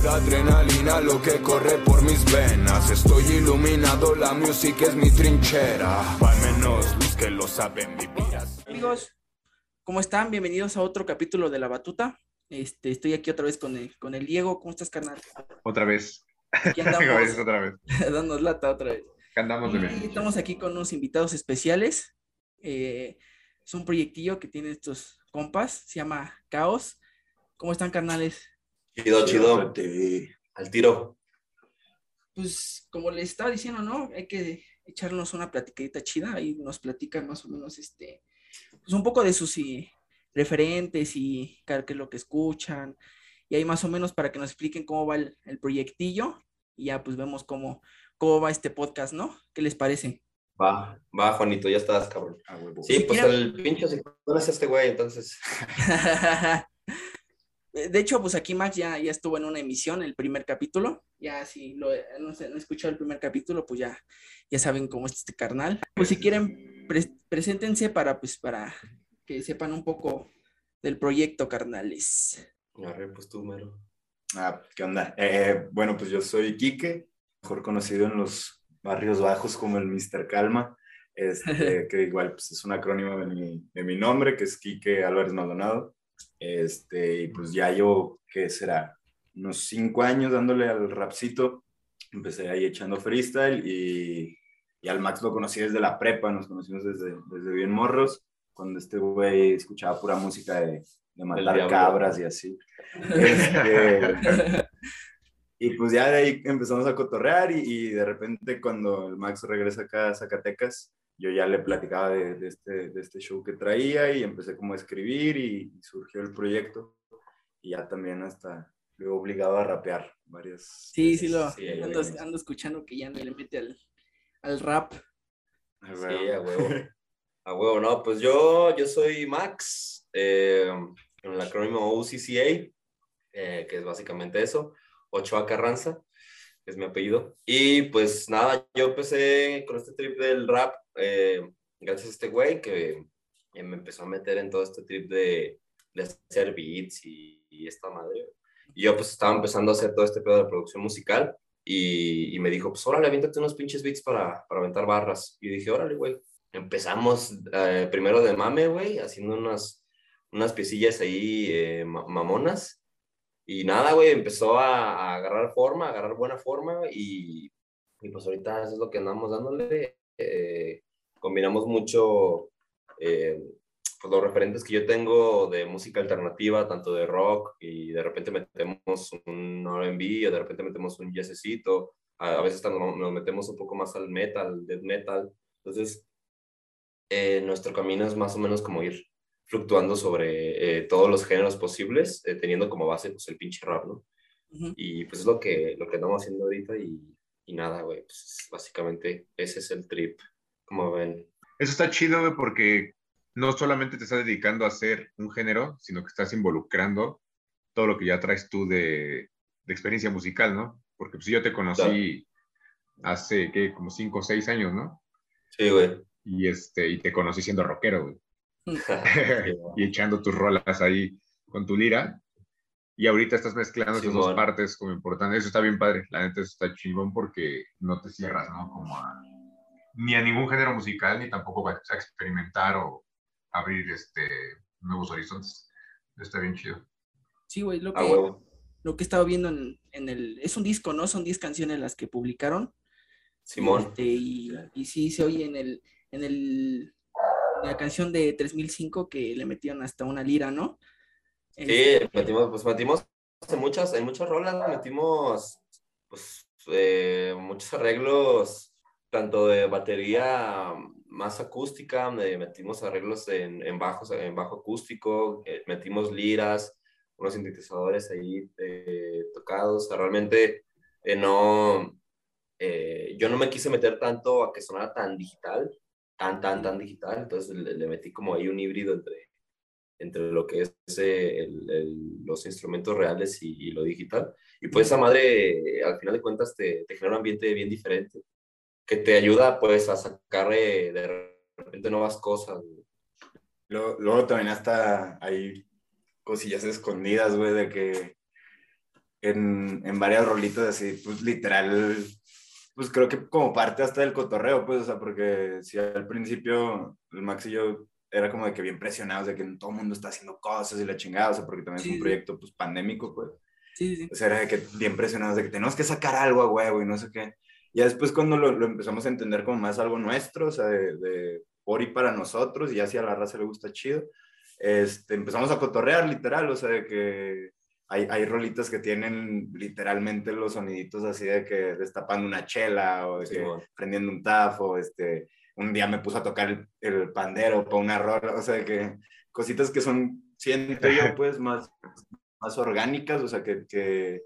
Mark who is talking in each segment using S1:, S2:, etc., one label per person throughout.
S1: Pura adrenalina lo que corre por mis venas. Estoy iluminado, la música es mi trinchera. Al menos los que lo saben vivir.
S2: Amigos, ¿cómo están? Bienvenidos a otro capítulo de La Batuta. Este, estoy aquí otra vez con el, con el Diego. ¿Cómo estás, carnal?
S3: Otra vez.
S2: Aquí andamos,
S3: Es otra vez.
S2: dándonos lata otra vez.
S3: Andamos de
S2: Y
S3: bien.
S2: estamos aquí con unos invitados especiales. Eh, es un proyectillo que tienen estos compas, se llama Caos. ¿Cómo están, carnales?
S4: Chido, chido. Al tiro.
S2: Pues como les estaba diciendo, ¿no? Hay que echarnos una platicadita chida y nos platican más o menos este, pues un poco de sus y, referentes y qué es lo que escuchan. Y ahí más o menos para que nos expliquen cómo va el, el proyectillo y ya pues vemos cómo, cómo va este podcast, ¿no? ¿Qué les parece?
S4: Va, va, Juanito, ya estás, cabrón. Sí, pues el pinche se es este güey, entonces.
S2: De hecho, pues aquí Max ya, ya estuvo en una emisión, el primer capítulo. Ya si lo, no, sé, no he escuchado el primer capítulo, pues ya, ya saben cómo es este carnal. Pues si quieren, pre- preséntense para, pues, para que sepan un poco del proyecto, carnales.
S4: Arre, pues tú, mero.
S5: Ah, ¿qué onda? Eh, bueno, pues yo soy Quique, mejor conocido en los barrios bajos como el Mr. Calma, este, que igual pues, es un acrónimo de mi, de mi nombre, que es Quique Álvarez Maldonado. Este, y pues ya yo, ¿qué será? Unos cinco años dándole al rapcito. Empecé ahí echando freestyle y, y al Max lo conocí desde la prepa, nos conocimos desde, desde bien morros, cuando este güey escuchaba pura música de, de matar cabras y así. Este, y pues ya de ahí empezamos a cotorrear y, y de repente cuando el Max regresa acá a Zacatecas, yo ya le platicaba de, de este, de este show que traía y empecé como a escribir y, y surgió el proyecto y ya también hasta lo he obligado a rapear varias
S2: Sí, sí, lo
S4: Sí,
S2: ando,
S5: veces.
S2: ando escuchando que ya le mete al, al rap.
S4: Sí, a huevo. A huevo, no, pues yo, yo soy Max, eh, en el acrónimo UCCA, eh, que es básicamente eso, Ochoa Carranza, es mi apellido. Y pues nada, yo empecé con este trip del rap, eh, gracias a este güey que me empezó a meter en todo este trip de, de hacer beats y, y esta madre. Y yo pues estaba empezando a hacer todo este pedo de producción musical y, y me dijo, pues órale, aviéntate unos pinches beats para, para aventar barras. Y dije, órale, güey. Empezamos eh, primero de mame, güey, haciendo unas, unas piecillas ahí eh, ma- mamonas. Y nada, güey, empezó a, a agarrar forma, a agarrar buena forma y, y pues ahorita eso es lo que andamos dándole. Eh, combinamos mucho eh, pues los referentes que yo tengo de música alternativa, tanto de rock y de repente metemos un R&B o de repente metemos un jazzcito, a, a veces nos, metemos un poco más al metal, death metal. Entonces, eh, nuestro camino es más o menos como ir fluctuando sobre eh, todos los géneros posibles, eh, teniendo como base pues el pinche rap, ¿no? Y pues es lo que, lo que estamos haciendo ahorita y, y nada, güey, pues básicamente ese es el trip, como ven.
S3: Eso está chido, güey, porque no solamente te estás dedicando a hacer un género, sino que estás involucrando todo lo que ya traes tú de, de experiencia musical, ¿no? Porque pues yo te conocí hace, ¿qué? Como cinco o seis años, ¿no?
S4: Sí, güey.
S3: Y, este, y te conocí siendo rockero, güey.
S4: Sí,
S3: y echando tus rolas ahí con tu lira. Y ahorita estás mezclando esas dos partes como importantes. Eso está bien padre. La neta, eso está chingón porque no te cierras, ¿no? Como a, ni a ningún género musical, ni tampoco a experimentar o abrir este, nuevos horizontes. Está bien chido.
S2: Sí, güey, lo
S4: A
S2: que,
S4: huevo.
S2: lo que he estado viendo en, en el... Es un disco, ¿no? Son 10 canciones las que publicaron.
S4: Simón.
S2: Este, y, y sí se oye en el, en el en la canción de 3005 que le metieron hasta una lira, ¿no?
S4: Sí, metimos, pues metimos en muchas, en muchas rolas, metimos pues eh, muchos arreglos, tanto de batería más acústica, me- metimos arreglos en, bajos, en bajo acústico, eh, metimos liras, unos sintetizadores ahí eh, tocados, o realmente eh, no, yo no me quise meter tanto a que sonara tan digital, tan, tan, tan digital, entonces le, le metí como ahí un híbrido entre, lo que es los instrumentos reales y, lo digital. Y pues esa madre, al final de cuentas, te, te genera un ambiente bien diferente, que te ayuda pues a sacar eh, de repente nuevas cosas. güey.
S5: Luego, luego también hasta hay cosillas escondidas, güey, de que en, en varias rolitas así, pues literal, pues creo que como parte hasta del cotorreo, pues, o sea, porque si al principio el Max y yo era como de que bien presionados de que todo el mundo está haciendo cosas y la chingada, o sea, porque también es un proyecto pues pandémico, pues.
S2: Sí, sí.
S5: O sea, era de que bien presionados de que tenemos que sacar algo a huevo y no sé qué. Y después cuando lo, lo, empezamos a entender como más algo nuestro, o sea, de, de por y para nosotros, y ya si a la raza le gusta chido, este, empezamos a cotorrear literal, o sea, de que hay, hay rolitas que tienen literalmente los soniditos así de que destapando una chela o de
S4: Sí,
S5: que
S4: man.
S5: prendiendo un tafo, este, un día me puso a tocar el, el pandero para una rola, o sea, de que cositas que son, siento yo, pues, más, más orgánicas, o sea, que, que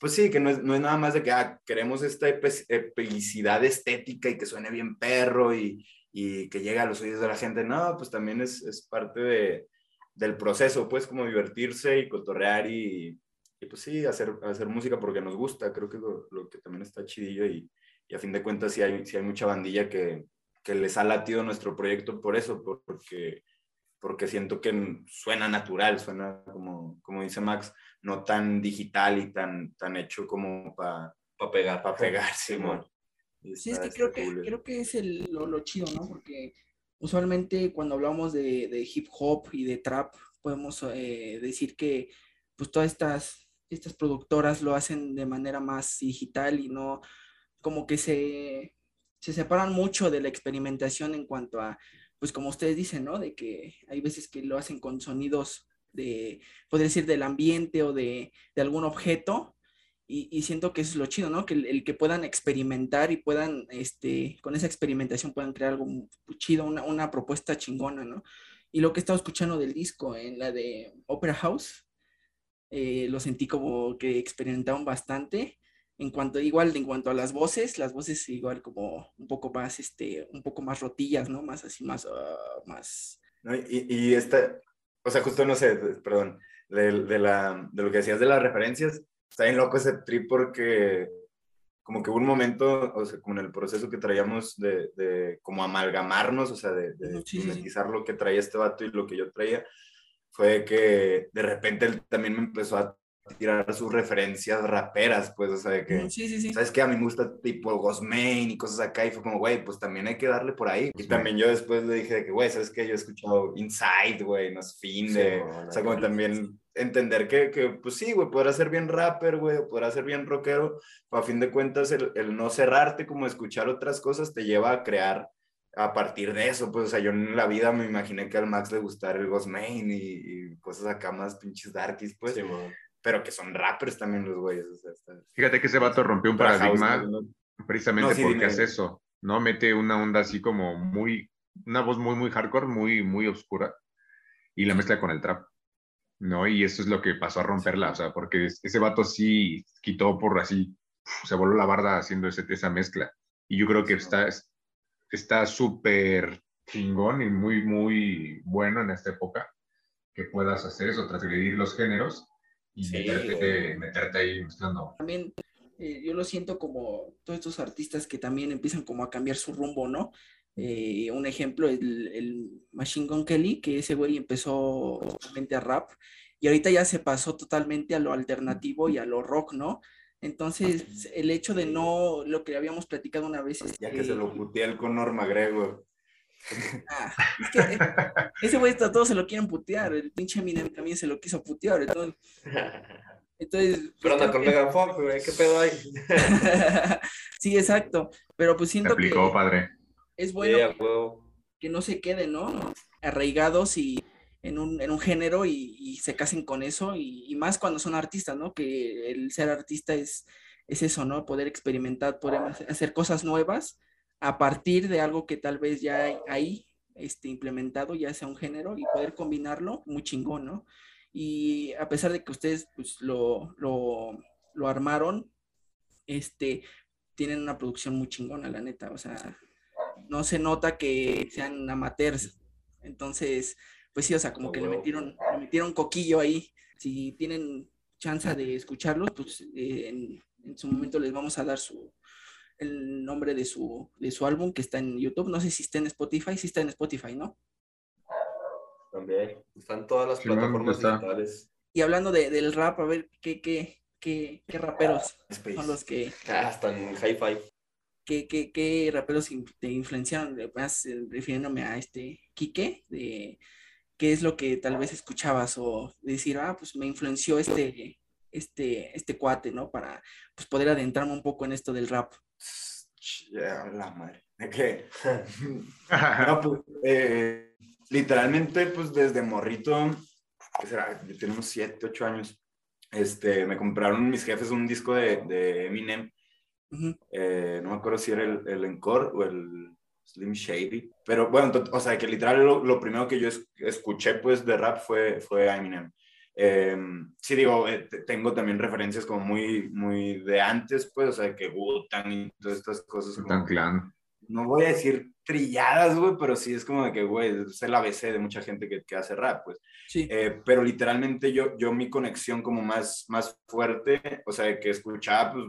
S5: pues sí, que no es, no es nada más de que ah, queremos esta epicidad estética y que suene bien perro y, y que llegue a los oídos de la gente, no, pues también es, es parte de, del proceso, pues como divertirse y cotorrear y, y pues sí, hacer, hacer música porque nos gusta, creo que lo, lo que también está chidillo y, y a fin de cuentas sí hay, sí hay mucha bandilla que, que les ha latido nuestro proyecto por eso, por- porque, porque siento que suena natural, suena como, como dice Max, no tan digital y tan, tan hecho como para
S4: Para pegar.
S5: pegar, Simón.
S2: Sí, es que creo que, creo que es el, lo, lo chido, ¿no? Porque usualmente cuando hablamos de, de hip hop y de trap, podemos eh, decir que pues todas estas, estas productoras lo hacen de manera más digital y no como que se, se separan mucho de la experimentación en cuanto a, pues como ustedes dicen, ¿no? De que hay veces que lo hacen con sonidos de, podría decir, del ambiente o de, de algún objeto, y, y siento que eso es lo chido, ¿no? Que el, que puedan experimentar y puedan, este, con esa experimentación puedan crear algo chido, una, una propuesta chingona, ¿no? Y lo que he estado escuchando del disco en la de Opera House, eh, lo sentí como que experimentaron bastante. En cuanto, igual, en cuanto a las voces, las voces igual como un poco más, este, un poco más rotillas, ¿no? Más así, más, ah, más...
S5: ¿no? Y, y esta, o sea, justo no sé, perdón, de, de, la, de lo que decías de las referencias, está bien loco ese trip porque como que hubo un momento, o sea, como en el proceso que traíamos de, de como amalgamarnos, o sea, de, de
S2: Sí, sí.
S5: lo que traía este vato y lo que yo traía, fue que de repente él también me empezó a tirar sus referencias raperas, pues, o sea, de que...
S2: Sí, sí, sí.
S5: ¿Sabes qué? A mí me gusta tipo Ghostmain y cosas acá. Y fue como, güey, pues también hay que darle por ahí. Y también yo después le dije de que, güey, ¿sabes qué? Yo he escuchado Inside, güey, no es fin de... O sea, como también entender que, que pues sí, güey, podrás ser bien rapper, güey, o podrás ser bien rockero. Pero a fin de cuentas, el, el no cerrarte, como escuchar otras cosas, te lleva a crear a partir de eso, pues, o sea, yo en la vida me imaginé que al Max le gustara el Ghostmain y, y cosas acá más pinches darkies, pues,
S4: Sí, man.
S5: Pero que son rappers también los güeyes, o sea, está-
S3: Fíjate que ese vato rompió un
S5: House,
S3: paradigma
S5: ¿no?
S3: precisamente
S5: No, sí,
S3: porque
S5: dime.
S3: hace eso, ¿no? Mete una onda así como muy, una voz muy, muy hardcore, muy, muy oscura, y la mezcla con el trap, ¿no? Y eso es lo que pasó a romperla, o sea, porque es- ese vato sí quitó por así, se voló la barda haciendo ese, esa mezcla. Y yo creo que está está súper chingón y muy, muy bueno en esta época que puedas hacer eso, transgredir los géneros y
S4: Sí,
S3: meterte, ahí mezclando.
S2: también eh, yo lo siento como todos estos artistas que también empiezan como a cambiar su rumbo, ¿no? Eh, un ejemplo, el, el Machine Gun Kelly, que ese güey empezó totalmente a rap y ahorita ya se pasó totalmente a lo alternativo y a lo rock, ¿no? Entonces, el hecho de no, lo que habíamos platicado una vez,
S5: Ya
S2: este,
S5: que se lo puteé el Conor McGregor.
S2: Ah, es que ese güey a todos se lo quieren putear, el pinche Eminem también se lo quiso putear, entonces, entonces
S4: Pero
S2: pues,
S4: anda
S2: creo
S4: con
S2: que-
S4: Megan Fox, güey, ¿qué pedo hay?
S2: sí, exacto, pero pues siento que
S3: aplicó, padre.
S2: es bueno que no se queden, ¿no? Arraigados y en un, en un género y, y se casen con eso, y, y más cuando son artistas, ¿no? Que el ser artista es, es eso, ¿no? Poder experimentar, poder hacer cosas nuevas a partir de algo que tal vez ya hay ahí este, implementado, ya sea un género, y poder combinarlo muy chingón, ¿no? Y a pesar de que ustedes pues, lo, lo, lo armaron, este, tienen una producción muy chingona, la neta, o sea, no se nota que sean amateurs. Entonces, pues sí, o sea, como que le metieron, le metieron coquillo ahí. Si tienen chance de escucharlos, pues eh, en, en su momento les vamos a dar su el nombre de su, de su álbum que está en YouTube. No sé si está en Spotify, sí está en Spotify, ¿no?
S4: También. Están todas las
S3: Sí,
S4: plataformas digitales.
S2: Y hablando de- del rap, a ver, ¿qué, qué, ¿qué, qué raperos
S5: Space.
S2: son los que,
S4: Ah, hasta en hi-fi.
S2: qué, qué, qué raperos te influenciaron? Más eh, refiriéndome a este Quique, de qué es lo que tal vez escuchabas o decir, ah, pues me influenció este, este, este cuate, ¿no? Para pues, poder adentrarme un poco en esto del rap.
S5: La madre. ¿De qué? No, pues, eh, literalmente, pues desde morrito, ¿qué será? Yo tengo unos 7, 8 años. Este, me compraron mis jefes un disco de, de Eminem.
S2: Ujú,
S5: eh, no me acuerdo si era el, el Encore o el Slim Shady. Pero bueno, o sea, que literal lo, lo primero que yo es- escuché pues de rap fue, fue a Eminem. Eh, sí, digo, eh, te- tengo también referencias como muy, muy de antes, pues, o sea, que Wu-Tang y todas estas cosas. como-
S3: Tan clan.
S5: no voy a decir trilladas, güey, pero sí es como de que, güey, es el ABC de mucha gente que, que hace rap, pues.
S2: Sí,
S5: Eh, pero literalmente yo, yo mi conexión como más, más fuerte, o sea, de que escuchaba, pues,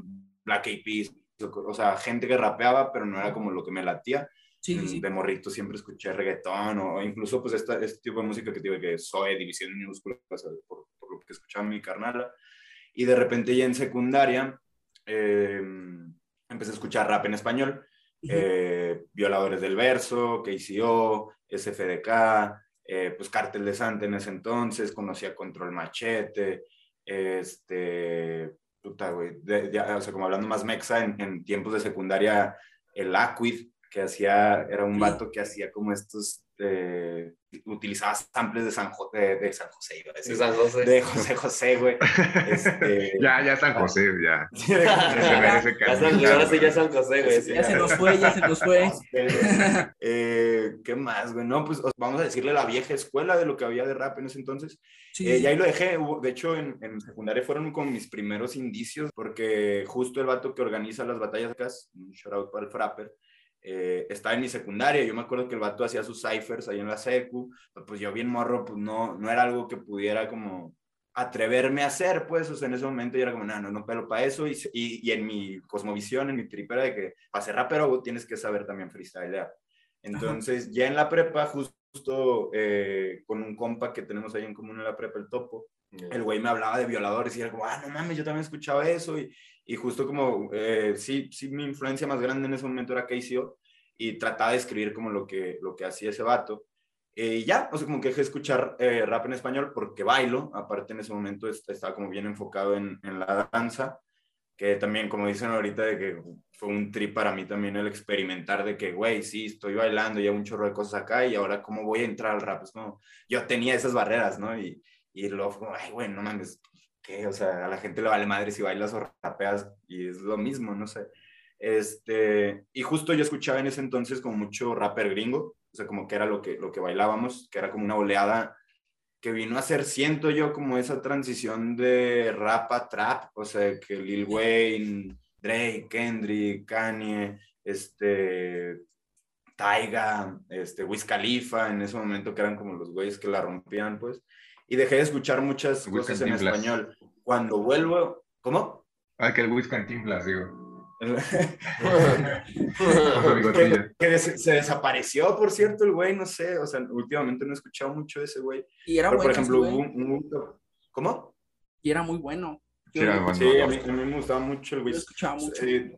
S5: Black Eyed Peas, o sea, gente que rapeaba, pero no era como lo que me latía.
S2: Sí, sí.
S5: De morrito siempre escuché reggaetón o, incluso, pues, esta, este tipo de música que digo que soy División Minúscula, por, por lo que escuchaba mi carnala. Y de repente ya en secundaria eh, empecé a escuchar rap en español eh, Violadores del Verso, KCO, SFDK, eh, pues Cártel de Santa en ese entonces, conocía Control Machete, este, puta, güey, de- de- o sea, como hablando más mexa, en, en tiempos de secundaria, el Aquid, que hacía, era un vato que hacía como estos, eh, utilizaba samples de San, Jo- de, de San José, iba a decir,
S4: De San José.
S5: de José José, güey. Este,
S3: ya, ya San José, ya.
S4: Ya San,
S3: calificar,
S4: ahora sí ya. San José, güey. sí.
S2: Ya se nos fue, ya se nos fue.
S5: Eh, ¿Qué más, güey? No, pues os- vamos a decirle la vieja escuela de lo que había de rap en ese entonces.
S2: Sí,
S5: Eh, y ahí lo dejé. De hecho, en, en secundaria fueron como mis primeros indicios, porque justo el vato que organiza las batallas acá, un shout out para el Frapper, eh, estaba en mi secundaria. Yo me acuerdo que el vato hacía sus ciphers ahí en la secu. Pues yo bien morro, pues no, no era algo que pudiera como atreverme a hacer, pues, o sea, en ese momento yo era como, no, no, no pelo para eso, y, y, y en mi cosmovisión, en mi tripera de que para ser rapero tienes que saber también freestylear. Entonces, ya en la prepa, justo eh, con un compa que tenemos ahí en común en la prepa, el Topo, el güey me hablaba de violadores y era como, ah, no mames, yo también escuchaba eso. Y, y justo como, eh, sí, sí, mi influencia más grande en ese momento era KCO y trataba de escribir como lo que, lo que hacía ese vato. Eh, y ya, o sea, como que dejé de escuchar eh, rap en español porque bailo. Aparte, en ese momento est- estaba como bien enfocado en, en la danza, que también, como dicen ahorita, de que fue un trip para mí también el experimentar de que, güey, sí, estoy bailando, ya un chorro de cosas acá y ahora, ¿cómo voy a entrar al rap? Es como, yo tenía esas barreras, ¿no? Y, y luego ay, güey, no mames, ¿qué? O sea, a la gente le vale madre si bailas o rapeas y es lo mismo, no sé. Este, y justo yo escuchaba en ese entonces como mucho rapper gringo, o sea, como que era lo que, lo que bailábamos, que era como una oleada que vino a ser, siento yo, como esa transición de rap a trap, o sea, que Lil Wayne, Drake, Kendrick, Kanye, este, Taiga, este, Wiz Khalifa, en ese momento que eran como los güeyes que la rompían, pues, y dejé de escuchar muchas cosas en español. Cuando vuelvo, ¿cómo?
S3: Ah, que el Wiz Cantinflas, digo.
S5: Que,
S3: bigotilla.
S5: que des- se desapareció, por cierto, el güey, no sé, o sea, últimamente no he escuchado mucho de ese güey.
S2: y era
S5: Pero, por
S2: bueno.
S5: ejemplo, hubo un, un- ¿Cómo?
S2: Y era muy bueno. Yo,
S3: Sí, era bueno.
S5: Sí, a mí, a mí me gustaba mucho el
S2: yo
S5: güey.
S2: escuchaba mucho.
S5: Sí.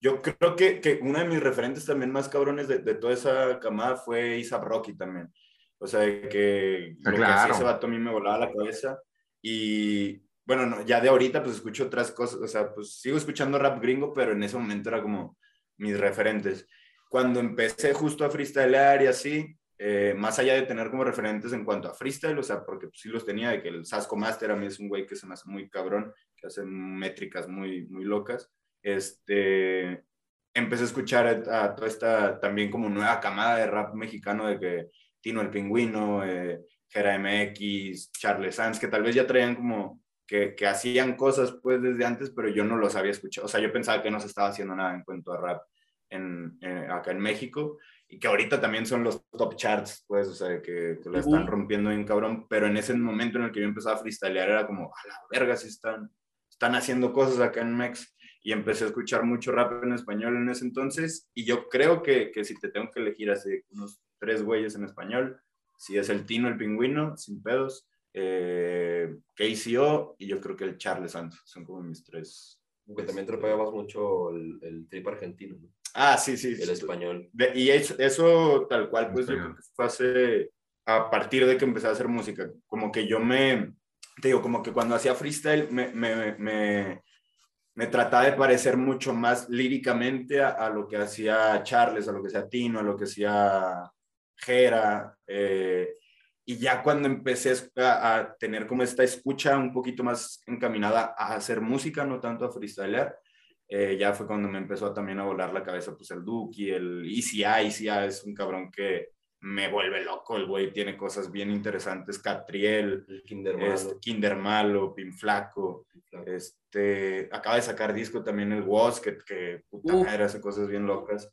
S5: Yo creo que, que uno de mis referentes también más cabrones de, de toda esa camada fue Isa Rocky también. O sea, que
S3: Ah,
S5: lo que
S3: claro.
S5: hacía ese vato a mí me volaba la cabeza. Y bueno, no, ya de ahorita pues escucho otras cosas. O sea, pues sigo escuchando rap gringo, pero en ese momento era como mis referentes. Cuando empecé justo a freestylear y así, eh, más allá de tener como referentes en cuanto a freestyle, o sea, porque pues, sí los tenía, de que el Sasco Master a mí es un güey que se me hace muy cabrón, que hace métricas muy, muy locas este, empecé a escuchar a, a toda esta también como nueva camada de rap mexicano de que Tino el Pingüino, eh, Jera MX, Charles Sanz, que tal vez ya traían como que, que hacían cosas pues desde antes, pero yo no los había escuchado. O sea, yo pensaba que no se estaba haciendo nada en cuanto a rap en, en- acá en México y que ahorita también son los top charts, pues, o sea, que, que la están rompiendo bien cabrón, pero en ese momento en el que yo empezaba a freestylear era como, a la verga, si están, están haciendo cosas acá en Mex y empecé a escuchar mucho rap en español en ese entonces y yo creo que, que si te tengo que elegir así unos tres güeyes en español, si es el Tino el Pingüino, sin pedos, eh, KCO y yo creo que el Charles Santos. Son como mis tres.
S4: Que también tropegabas mucho el, el trip argentino, ¿no?
S5: Ah, sí, sí.
S4: El
S5: sí.
S4: español.
S5: De- y eso, eso tal cual, pues yo creo que fue hace, a partir de que empecé a hacer música, como que yo me, te digo, como que cuando hacía freestyle me, me, me, me trataba de parecer mucho más líricamente a, a lo que hacía Charles, a lo que hacía Tino, a lo que hacía Jera, eh, y ya cuando empecé a, a tener como esta escucha un poquito más encaminada a hacer música, no tanto a freestylear, eh, ya fue cuando me empezó también a volar la cabeza pues el Duki, el ECI, ECI es un cabrón que me vuelve loco, el güey tiene cosas bien interesantes, Catriel,
S4: El Kinder Malo.
S5: este, Kinder Malo, Pin Flaco, este, acaba de sacar disco también el Woz, que, que puta madre, hace cosas bien locas.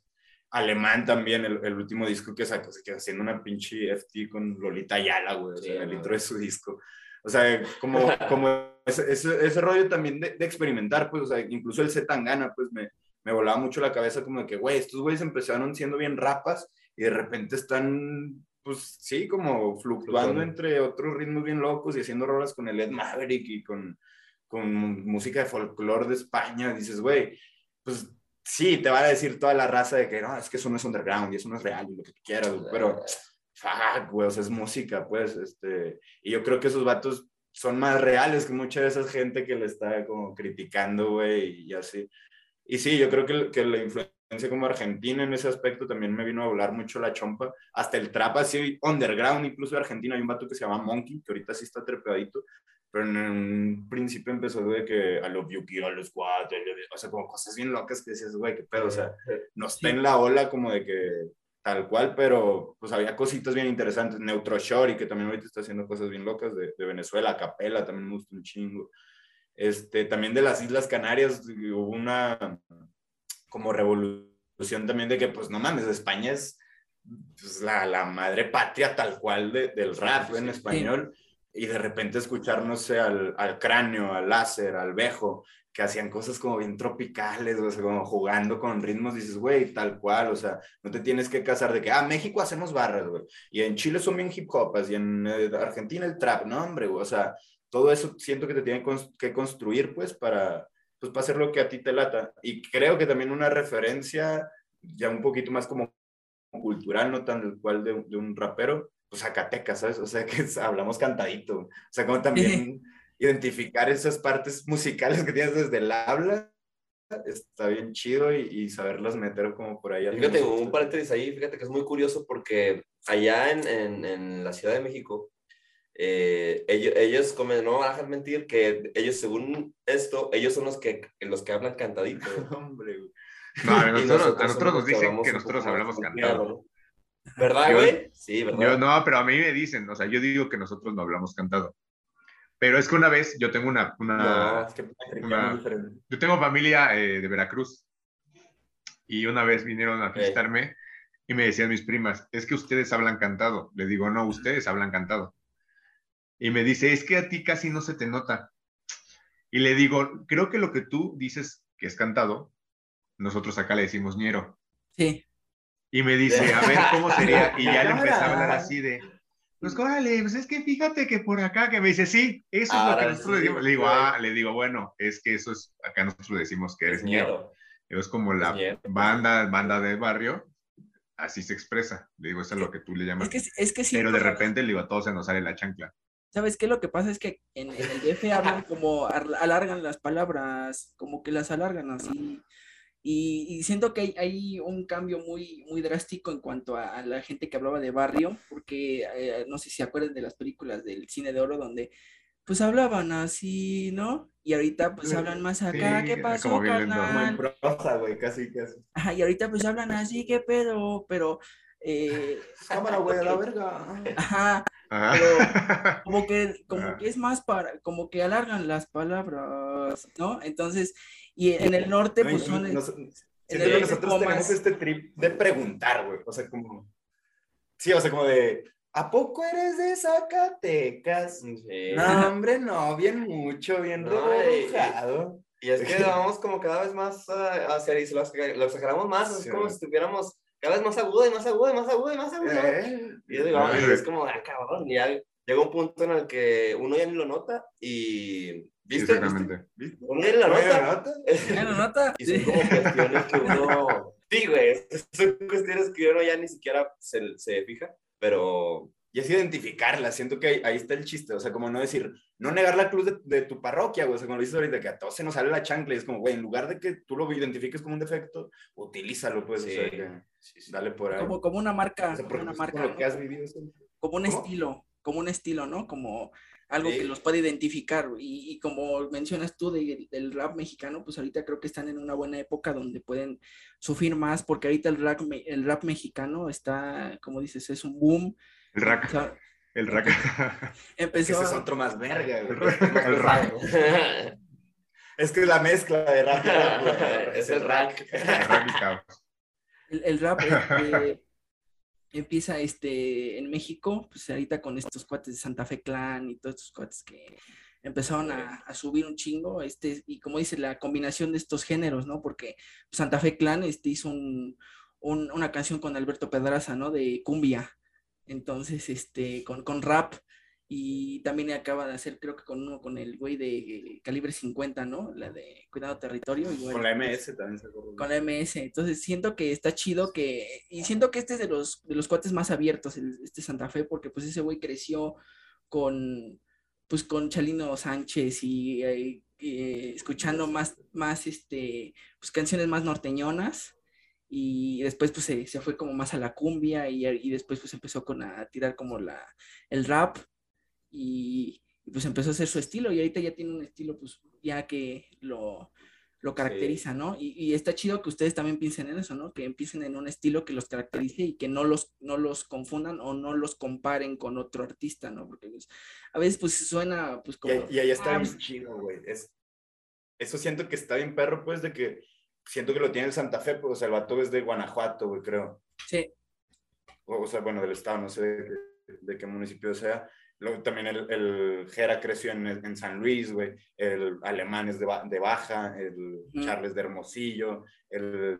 S5: Alemán también, el, el último disco que sacó, se quedó haciendo una pinche FT con Lolita Ayala, güey, o
S4: Sí,
S5: sea, el intro de su disco. O sea, como, como ese, ese, ese rollo también de, de experimentar, pues, o sea, incluso el Z Tangana, pues, me, me volaba mucho la cabeza como de que, güey, estos güeyes empezaron siendo bien rapas y de repente están, pues, sí, como fluctuando
S4: Fluctuando.
S5: entre otros ritmos bien locos y haciendo rolas con el Ed Maverick y con, con música de folclore de España. Dices, güey, pues, sí, te van a decir toda la raza de que, no, es que eso no es underground y eso no es real y lo que quieras, güey, pero fuck, güey, o sea, es música, pues, este, y yo creo que esos vatos son más reales que mucha de esa gente que le está como criticando, güey, y así. Y sí, yo creo que, que la influencia como argentina en ese aspecto también me vino a volar mucho la chompa, hasta el trap así underground, incluso de Argentina, hay un vato que se llama Monkey, que ahorita sí está trepadito, pero en un principio empezó de que a los Yuki, a los cuatro, o sea, como cosas bien locas que decías, güey, qué pedo, o sea, no está en la ola como de que tal cual, pero pues había cositas bien interesantes. Neutro Shorty, que también ahorita está haciendo cosas bien locas de, de Venezuela, Capela también me gusta un chingo. Este, también de las Islas Canarias hubo una como revolución también de que pues no mames, España es pues, la, la madre patria tal cual de- del rap en español y de repente escuchar, no sé, al, al cráneo, al láser, al bejo, que hacían cosas como bien tropicales, o sea, como jugando con ritmos, dices, güey, tal cual, o sea, no te tienes que casar de que, ah, México hacemos barras, güey, y en Chile son bien hip hopas, y en eh, Argentina el trap, no, hombre, o sea, todo eso siento que te tiene cons- que construir, pues, para, pues, para hacer lo que a ti te lata, y creo que también una referencia ya un poquito más como cultural, no tan del cual de un rapero, pues Zacatecas, ¿sabes? O sea, que es- hablamos cantadito, o sea, como también identificar esas partes musicales que tienes desde el habla, está bien chido y, y saberlas meter como por ahí.
S4: Fíjate, un paréntesis ahí, fíjate que es muy curioso porque allá en, en, en la Ciudad de México, eh, ellos, ellos como no a dejar mentir que ellos, según esto, ellos son los que, los que hablan cantadito.
S5: Hombre, güey.
S3: No, a nosotros, nos dicen que nosotros hablamos cantado.
S4: ¿No? ¿Verdad, güey? Sí, ¿verdad?
S3: Yo no, pero a mí me dicen, o sea, yo digo que nosotros no hablamos cantado. Pero es que una vez yo tengo una, una,
S4: No,
S5: Es que
S3: Una- yo tengo familia eh, de Veracruz y una vez vinieron a visitarme y me decían mis primas, es que ustedes hablan cantado. Le digo, no, ustedes hablan cantado. Y me dice, es que a ti casi no se te nota. Y le digo, creo que lo que tú dices que es cantado, nosotros acá le decimos ñero.
S2: Sí.
S3: Y me dice, a ver, ¿cómo sería? Y ya le empecé a hablar así de, pues órale, pues es que fíjate que por acá, que me dice, sí, eso es lo que nosotros
S4: sí,
S3: decimos. Le digo, ah, le digo, bueno, es que eso es, acá nosotros decimos que eres
S4: Es
S3: ñero.
S4: miedo.
S3: Es como la
S4: Es
S3: banda, banda del barrio, así se expresa. Le digo, eso es lo que tú le llamas.
S2: Es que, es que sí.
S3: Pero de repente, le digo, a todos se nos sale la chancla.
S2: ¿Sabes qué? Lo que pasa es que en, en el DF hablan como ar- alargan las palabras, como que las alargan así. Y, y siento que hay, hay un cambio muy, muy drástico en cuanto a, a la gente que hablaba de barrio, porque eh, no sé si se acuerdan de las películas del cine de oro donde pues hablaban así, ¿no? Y ahorita pues hablan más acá,
S3: sí,
S2: ¿qué pasó,
S3: como
S2: carnal?
S5: prosa, güey, casi, casi.
S2: Ajá, y ahorita pues hablan así, ¿qué pedo? Pero, eh,
S5: Cámara, güey, a la verga.
S2: ajá,
S3: Ajá.
S2: como que, como que es más para, como que alargan las palabras, ¿no? Entonces, y en el norte,
S5: No,
S2: pues son,
S5: nos-
S2: en
S5: siento
S2: el
S5: nosotros tenemos
S2: más-
S5: este trip de preguntar, güey. O sea, como. Sí, o sea, como de. ¿A poco eres de Zacatecas?
S4: Sí.
S5: No, hombre, no, bien mucho, bien
S4: No, y-
S5: rebujado.
S4: Y es que vamos como cada vez más ah, hacia y lo, lo exageramos más, es
S5: Sí.
S4: como si estuviéramos cada vez más agudo y más agudo y más agudo y más agudo.
S5: Eh,
S4: Y yo digo,
S3: Ah,
S4: es como, ah, cabrón, ya llega un punto en el que uno ya ni lo nota y... ¿Viste?
S3: Exactamente.
S4: ¿Viste? Uno ya ni lo nota.
S2: ¿Ya lo nota?
S4: Y son como cuestiones que uno... Sí, güey, son cuestiones que uno ya ni siquiera se, se fija, pero
S5: Y es identificarla, siento que ahí, ahí está el chiste, o sea, como no decir, no negar la cruz de, de tu parroquia, güey, o sea, como lo dices ahorita, que a todos se nos sale la chancla, y es como, güey, en lugar de que tú lo identifiques como un defecto, utilízalo, pues,
S4: Sí.
S5: o sea, que
S4: sí, sí.
S5: dale por ahí.
S2: Como, como una marca,
S5: O sea,
S2: como una marca,
S5: con lo
S2: ¿no?
S5: que has vivido siempre.
S2: como un
S5: ¿Cómo?
S2: estilo, como un estilo, ¿no? Como algo
S4: Sí.
S2: que los puede identificar. Y, y como mencionas tú de- del rap mexicano, pues ahorita creo que están en una buena época donde pueden sufrir más, porque ahorita el rap, el rap mexicano está, como dices, es un boom.
S3: El rack.
S2: Empezó,
S3: El rack.
S5: Que
S2: empezó
S5: ese es otro más verga,
S3: El rack.
S5: Es que es la mezcla de rap y rap,
S4: es el rack.
S3: El
S2: el, el rap este, empieza este, en México, pues ahorita con estos cuates de Santa Fe Clan y todos estos cuates que empezaron a, a subir un chingo, este, y como dice, la combinación de estos géneros, ¿no? Porque Santa Fe Clan este, hizo un- un- una canción con Alberto Pedraza, ¿no? De cumbia, entonces, este, con, con rap, y también acaba de hacer, creo que con uno, con el güey de calibre 50, ¿no? La de Cuidado Territorio. igual,
S5: Con la
S2: pues,
S5: MS también se acuerda.
S2: con la MS. Entonces siento que está chido que, y siento que este es de los, de los cuates más abiertos, el- este Santa Fe, porque pues ese güey creció con, pues con Chalino Sánchez y eh, eh, escuchando más, más, este, pues canciones más norteñonas. Y después pues se, se fue como más a la cumbia y, y después pues empezó con a tirar como la, el rap y, y, pues empezó a hacer su estilo y ahorita ya tiene un estilo pues ya que lo, lo caracteriza, ¿no? Y, y está chido que ustedes también piensen en eso, ¿no? Que empiecen en un estilo que los caracterice y que no los, no los confundan o no los comparen con otro artista, ¿no? Porque pues, a veces pues suena pues como...
S5: y ahí está
S2: ah,
S5: bien chido, güey. Es, eso siento que está bien perro, pues, de que siento que lo tiene el Santa Fe, pues, o sea, el vato es de Guanajuato, güey, creo.
S2: sí,
S5: O, o sea, bueno, del estado, no sé de qué municipio sea. Luego también el, el Jera creció en, en San Luis, güey. El alemán es de, de Baja, el
S2: Mm.
S5: Charles de Hermosillo, el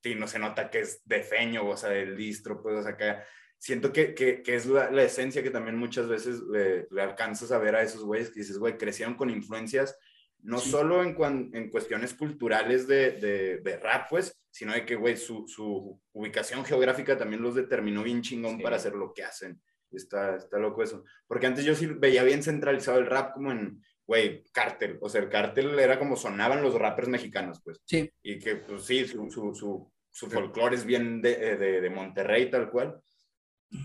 S5: Tino se nota que es de Feño, o sea, del distro, pues, o sea, que siento que, que, que es la, la esencia que también muchas veces le, le alcanzas a ver a esos güeyes que dices, güey, crecieron con influencias no
S2: Sí.
S5: solo en, cuan- en cuestiones culturales de, de, de rap, pues, sino de que, güey, su, su ubicación geográfica también los determinó bien chingón
S4: Sí.
S5: para hacer lo que hacen. Está, está loco eso. Porque antes yo sí veía bien centralizado el rap como en, güey, cártel. O sea, el cártel era como sonaban los rappers mexicanos, pues.
S2: sí,
S5: Y que, pues sí, su, su, su, su folclore es bien de, de, de Monterrey, tal cual.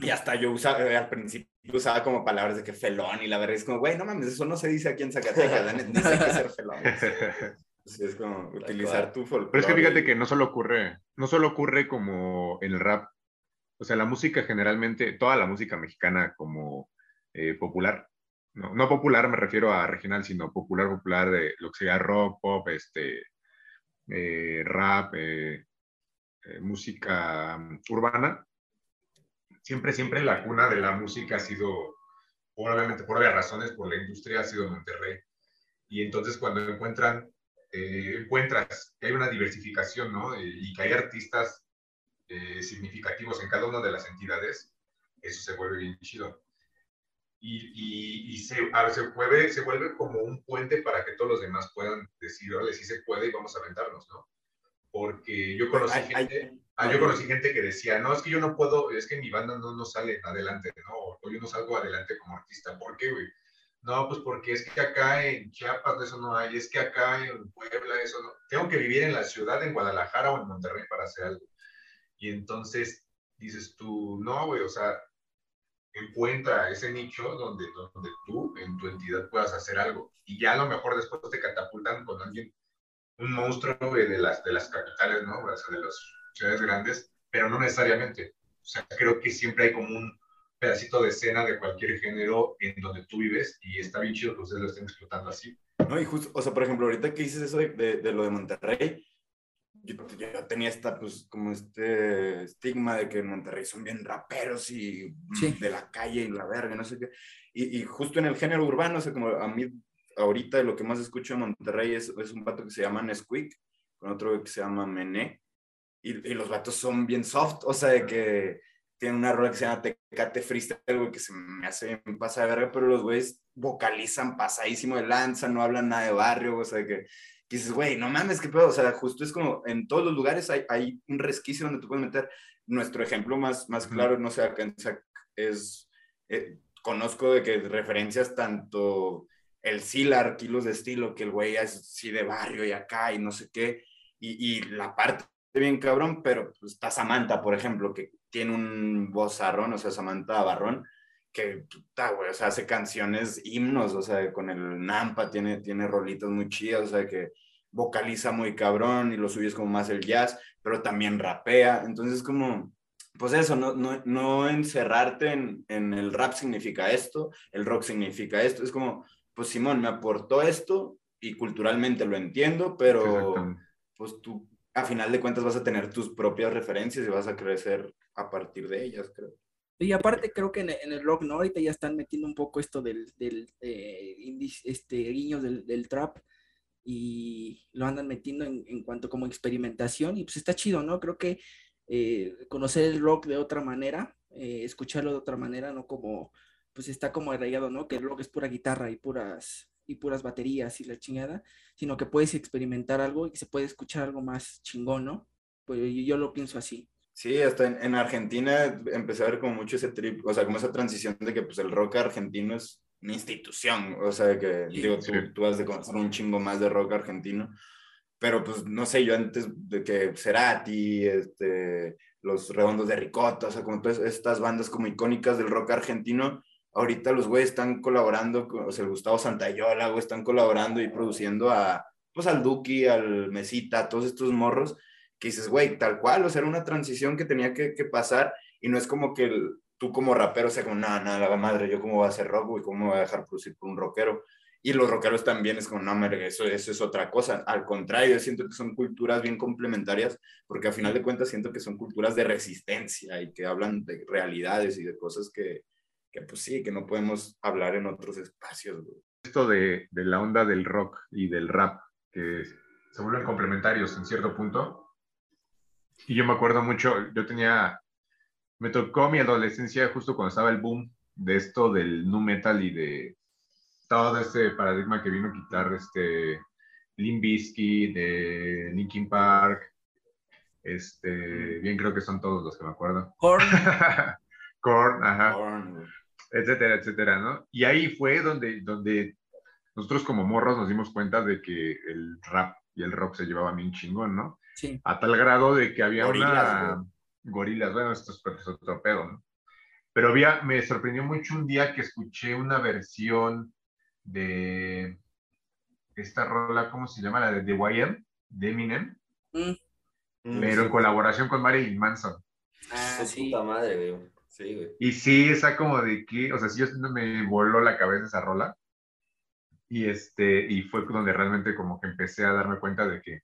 S5: Y hasta yo usaba, eh, al principio usaba como palabras de que felón y la verdad es como, güey, no mames, eso no se dice aquí en Zacatecas, ni sé qué ser felón. Sí, es como utilizar tu folclore.
S3: Pero es que fíjate que no solo ocurre, no solo ocurre como en el rap, o sea, la música generalmente, toda la música mexicana como eh, popular, no, no popular me refiero a regional, sino popular, popular de lo que sería rock, pop, este, eh, rap, eh, eh, música mm, urbana, siempre, siempre la cuna de la música ha sido, obviamente por obvias razones, por la industria, ha sido Monterrey. Y entonces cuando encuentran eh, encuentras que hay una diversificación, ¿no? Eh, y que hay artistas eh, significativos en cada una de las entidades, eso se vuelve bien chido. Y, y, y se, a se, vuelve, se vuelve como un puente para que todos los demás puedan decir, órale, sí se puede y vamos a aventarnos, ¿no? Porque yo conocí
S5: Ay, ay,
S3: gente... Ah, yo conocí gente que decía, no, es que yo no puedo, es que mi banda no, no sale adelante, ¿no? O yo no salgo adelante como artista. ¿Por qué, güey? No, pues porque es que acá en Chiapas eso no hay, es que acá en Puebla eso no. Tengo que vivir en la ciudad, en Guadalajara o en Monterrey para hacer algo. Y entonces dices tú, no, güey, o sea, encuentra ese nicho donde, donde tú en tu entidad puedas hacer algo. Y ya a lo mejor después te catapultan con alguien, un monstruo güey, de las, de las capitales, ¿no? O sea, de las ciudades grandes, pero no necesariamente. O sea, creo que siempre hay como un pedacito de escena de cualquier género en donde tú vives y está bien chido que ustedes lo estén explotando así.
S5: No, y justo, o sea, por ejemplo, ahorita que dices eso de, de, de lo de Monterrey, yo, yo, tenía esta, pues, como este estigma de que en Monterrey son bien raperos y
S2: Sí.
S5: de la calle y la verga, no sé qué. Y, y justo en el género urbano, o sea, como a mí ahorita lo que más escucho en Monterrey es, es un vato que se llama Nesquik, con otro que se llama Mené, y, y los vatos son bien soft, o sea, de que tiene una rola que se llama Tecate Freestyle, güey, que se me hace bien pasa de verga, pero los güeyes vocalizan pasadísimo de lanza, no hablan nada de barrio, o sea, que, que dices, güey, no mames, qué pedo, o sea, justo es como en todos los lugares hay, hay un resquicio donde tú puedes meter. Nuestro ejemplo más, más claro, no sé, acá en Sac es, eh, conozco de que referencias tanto el Silar, kilos de estilo, que el güey es así de barrio y acá y no sé qué, y, y la parte bien cabrón, pero pues, está Samantha, por ejemplo, que tiene un vozarrón, o sea, Samantha Barrón, que, puta, güey, o sea, hace canciones, himnos, o sea, con el Nampa tiene, tiene rolitos muy chidas, o sea, que vocaliza muy cabrón y lo suyo es como más el jazz, pero también rapea, entonces como, pues eso, no, no, no encerrarte en, en el rap significa esto, el rock significa esto, es como, pues Simón me aportó esto y culturalmente lo entiendo, pero pues tú a final de cuentas vas a tener tus propias referencias y vas a crecer a partir de ellas, creo.
S2: Y aparte creo que en, el rock, ¿no? Ahorita ya están metiendo un poco esto del, del eh, este, guiños del, del, trap y lo andan metiendo en, en, cuanto como experimentación y pues está chido, ¿no? Creo que eh, conocer el rock de otra manera, eh, escucharlo de otra manera, no como, pues está como arraigado, ¿no? Que el rock es pura guitarra y puras y puras baterías y la chingada, sino que puedes experimentar algo y se puede escuchar algo más chingón, ¿no? Pues yo, lo pienso así.
S5: Sí, hasta en, Argentina empecé a ver como mucho ese trip, o sea, como esa transición de que pues el rock argentino es una institución, o sea, que digo, tú, tú, has de conocer un chingo más de rock argentino, pero pues no sé, yo antes de que Cerati, este, los redondos de Ricota, o sea, como todas estas bandas como icónicas del rock argentino, ahorita los güeyes están colaborando, o sea, el Gustavo Santayola, güey, están colaborando y produciendo a, pues al Duki, al Mesita, a todos estos morros, que dices, güey, tal cual, o sea, era una transición que tenía que, que pasar y no es como que tú como rapero, o sea, como, nada, nada, la madre, yo cómo voy a hacer rock, güey, cómo voy a dejar producir por un rockero. Y los rockeros también es como, no, eso, eso es otra cosa. Al contrario, yo siento que son culturas bien complementarias, porque al final de cuentas siento que son culturas de resistencia y que hablan de realidades y de cosas que, que pues sí, que no podemos hablar en otros espacios.
S3: Esto de, de, la onda del rock y del rap, que se vuelven complementarios en cierto punto. Y yo me acuerdo mucho, yo tenía, me tocó mi adolescencia justo cuando estaba el boom de esto del nu metal y de todo este paradigma que vino a quitar este Limp Bizkit, de Linkin Park, este, bien creo que son todos los que me acuerdo.
S2: Korn.
S3: Korn, ajá etcétera, etcétera, ¿no? Y ahí fue donde, donde nosotros como morros nos dimos cuenta de que el rap y el rock se llevaban bien chingón, ¿no?
S2: Sí.
S3: A tal grado de que había una... Gorilas, bueno, esto es otro pedo, ¿no? Pero había, me sorprendió mucho un día que escuché una versión de esta rola, ¿cómo se llama? La de The YM, de Eminem. Mm. Pero en colaboración con Marilyn Manson.
S4: Ah, sí. Puta madre, güey.
S3: Y sí, esa como de que, o sea, sí, me voló la cabeza esa rola. Y, este, y fue donde realmente como que empecé a darme cuenta de que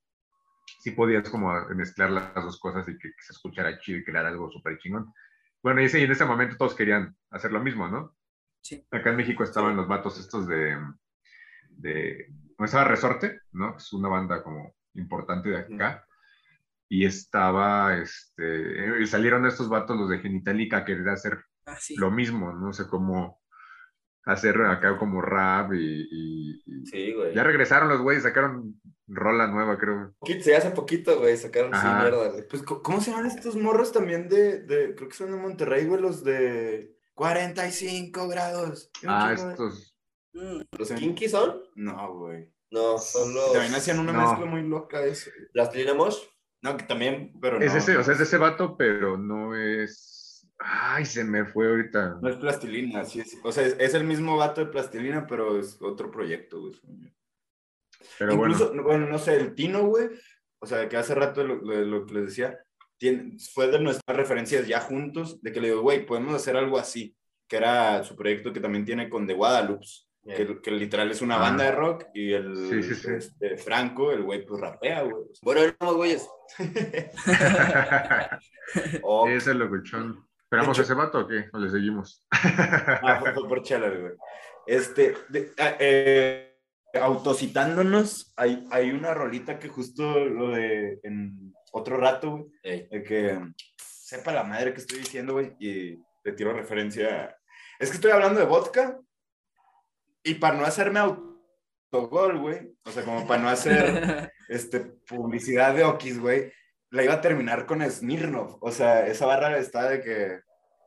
S3: sí podías como mezclar las dos cosas y que, se escuchara chido y crear algo súper chingón. Bueno, y, en ese momento todos querían hacer lo mismo, ¿no?
S2: Sí.
S3: Acá en México estaban los vatos estos de, de, estaba Resorte, ¿no? Es una banda como importante de acá y estaba, este, y salieron estos vatos, los de Genitalica, a querer hacer
S2: ah,
S3: lo mismo, no sé cómo hacer acá como rap y,
S4: sí, güey.
S3: ya regresaron los güeyes, sacaron rola nueva, creo.
S4: Sí, hace poquito, güey, sacaron sí, mierda, güey.
S5: Pues, ¿cómo se llaman estos morros también de, de, creo que son de Monterrey, güey, los de 45 grados?
S3: Ah, estos.
S4: ¿Los Kinky son?
S5: No, güey.
S4: No, son los...
S5: También hacían una mezcla muy loca eso.
S4: ¿Las Mosh?
S5: No, que también, pero
S3: es
S5: no.
S3: Ese, o sea, es de ese vato, pero no es... Ay, se me fue ahorita.
S5: No es plastilina, sí es. O sea, es, el mismo vato de plastilina, pero es otro proyecto, güey. Pero Incluso, bueno. no sé, el Tino, güey, o sea, que hace rato lo, lo, que les decía, tiene, fue de nuestras referencias ya juntos, de que le digo, güey, podemos hacer algo así, que era su proyecto que también tiene con The Guadalupe, que, literal es una banda de rock y el Este, Franco, el güey, pues rapea, güey.
S4: Bueno, vamos, güeyes.
S3: oh. Ese es el locuchón. ¿Esperamos ese vato o qué? ¿O le seguimos?
S5: ah, fue, por chelas, güey. Este, ah, eh, autocitándonos, hay, hay una rolita que justo lo de en otro rato, güey, que sepa la madre que estoy diciendo, güey, y te tiro referencia. Es que estoy hablando de vodka y para no hacerme autogol, güey, o sea, como para no hacer este, publicidad de Okis, güey, la iba a terminar con Smirnov. O sea, esa barra está de que,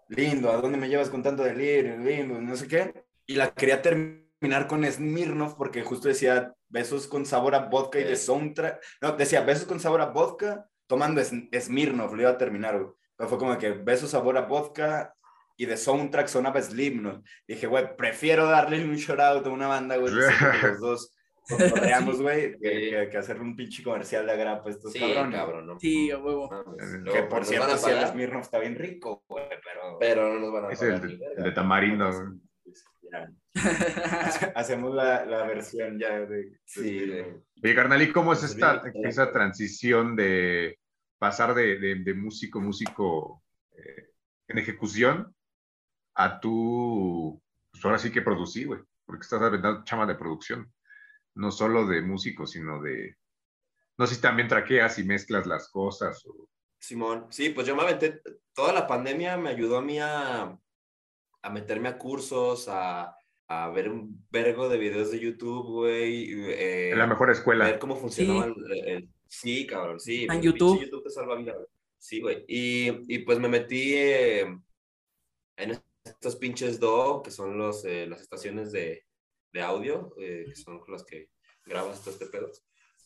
S5: lindo, ¿a dónde me llevas con tanto delirio? Lindo, no sé qué. Y la quería terminar con Smirnov porque justo decía besos con sabor a vodka y de soundtrack. No, decía besos con sabor a vodka tomando Smirnov, lo iba a terminar, güey. Pero fue como que besos sabor a vodka y de soundtrack sonaba Slipknot. Dije, güey, prefiero darle un shout out a una banda, güey, los dos correamos, güey, que, que, hacer un pinche comercial de agrapa estos
S4: Sí,
S5: cabrones.
S4: cabrón, ¿no?
S2: Sí, a huevo.
S5: Que por
S4: Nos
S5: cierto, sí, el Smirnoff está bien rico, güey, pero...
S4: Pero no nos van a
S3: Es
S4: pagar
S3: el, de-
S4: verga.
S3: el de tamarindo. güey.
S5: Hace- Hacemos la, la versión ya de...
S4: Sí,
S5: de-
S4: güey.
S3: Oye, carnal, ¿y cómo es
S4: Pues
S3: esta, esa transición de pasar de, de- de músico, músico eh, en ejecución a tú, pues ahora sí que producir, güey? Porque estás aventando chama de producción, no solo de músico, sino de, no sé si también traqueas y mezclas las cosas. o-
S4: Simón, sí, pues yo me aventé, toda la pandemia me ayudó a mí a, a meterme a cursos, a, a ver un vergo de videos de YouTube, güey. eh,
S3: Es la mejor
S4: ver
S3: escuela.
S4: cómo funcionaba el, el- Sí, cabrón, sí.
S2: En YouTube.
S4: YouTube te salva vida, güey. Sí, güey. Y, y pues me metí eh, en estos pinches DO, que son los, eh, las estaciones de, de audio, eh, que son las que grabas todo este pedo.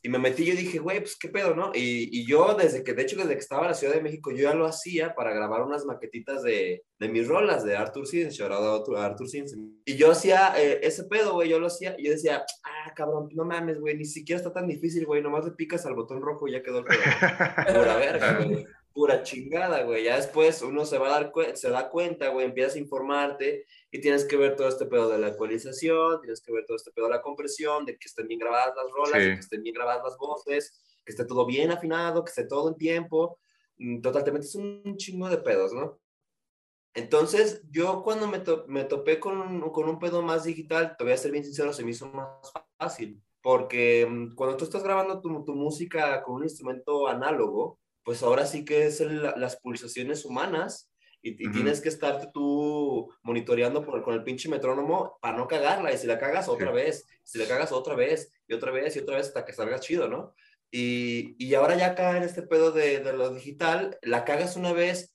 S4: Y me metí y yo dije, güey, pues qué pedo, ¿no? Y, y yo desde que, de hecho, desde que estaba en la Ciudad de México, yo ya lo hacía para grabar unas maquetitas de, de mis rolas, de Arthur a Arthur Sins. Y yo hacía eh, ese pedo, güey, yo lo hacía, y yo decía, ah, cabrón, no mames, güey, ni siquiera está tan difícil, güey, nomás le picas al botón rojo y ya quedó el pedo. Pura verga, güey. Pura chingada, güey. Ya después uno se va a dar se da cuenta, güey, empiezas a informarte y tienes que ver todo este pedo de la ecualización, tienes que ver todo este pedo de la compresión, de que estén bien grabadas las rolas,
S3: Sí.
S4: de que estén bien grabadas las voces, que esté todo bien afinado, que esté todo en tiempo. Mm, Total, te metes un chingo de pedos, ¿no? Entonces, yo cuando me, to- me topé con un, con un pedo más digital, te voy a ser bien sincero, se me hizo más fácil. Porque mm, cuando tú estás grabando tu, tu música con un instrumento análogo, pues ahora sí que es el- las pulsaciones humanas y, y
S3: Ujú.
S4: tienes que estarte tú monitoreando por- con el pinche metrónomo para no cagarla. Y si la cagas otra
S3: Sí.
S4: vez, si la cagas otra vez y otra vez y otra vez hasta que salga chido, ¿no? Y, y ahora ya acá en este pedo de, de lo digital, la cagas una vez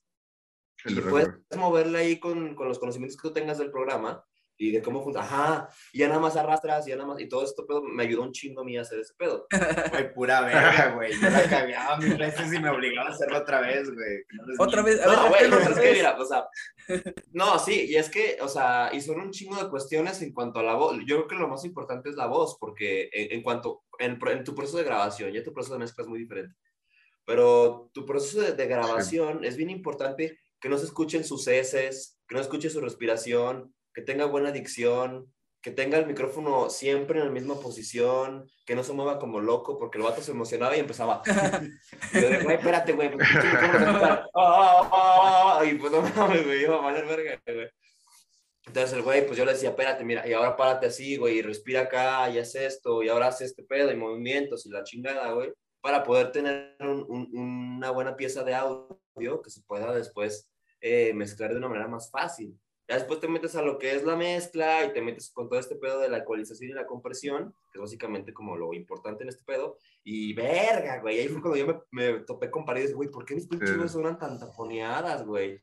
S3: El
S4: y
S3: de
S4: puedes moverla ahí con, con los conocimientos que tú tengas del programa y de cómo funciona. Ajá, y ya nada más arrastras y ya nada más. Y todo esto pedo me ayudó un chingo a mí a hacer ese pedo.
S5: Güey, pura verga, güey. Yo la cagaba mil veces y me obligaba a hacerlo otra vez, güey. No
S2: Otra vez, a ver,
S4: No, güey,
S2: otra
S4: es que mira, o sea, no, sí, y es que, o sea, y son un chingo de cuestiones en cuanto a la voz. Yo creo que lo más importante es la voz, porque en, en cuanto, en, en tu proceso de grabación, ya tu proceso de mezcla es muy diferente, pero tu proceso de, de grabación es bien importante que no se escuchen sus heces, que no escuche su respiración, que tenga buena dicción, que tenga el micrófono siempre en la misma posición, que no se mueva como loco, porque el vato se emocionaba y empezaba. Y yo de, güey, espérate, güey. escucha, "Ah, ah, ah", Y pues no mames, güey, iba a valer verga, güey. Entonces el güey, pues yo le decía, espérate, mira, y ahora párate así, güey, y respira acá, y haz esto, y ahora haz este pedo, y movimientos, y la chingada, güey, para poder tener un- un- una buena pieza de audio que se pueda después eh, mezclar de una manera más fácil. Ya después te metes a lo que es la mezcla y te metes con todo este pedo de la ecualización y la compresión, que es básicamente como lo importante en este pedo. Y verga, güey, ahí fue cuando yo me, me topé con paredes, güey, ¿por qué mis pinches
S3: Sí.
S4: voces suenan tan taponeadas, güey?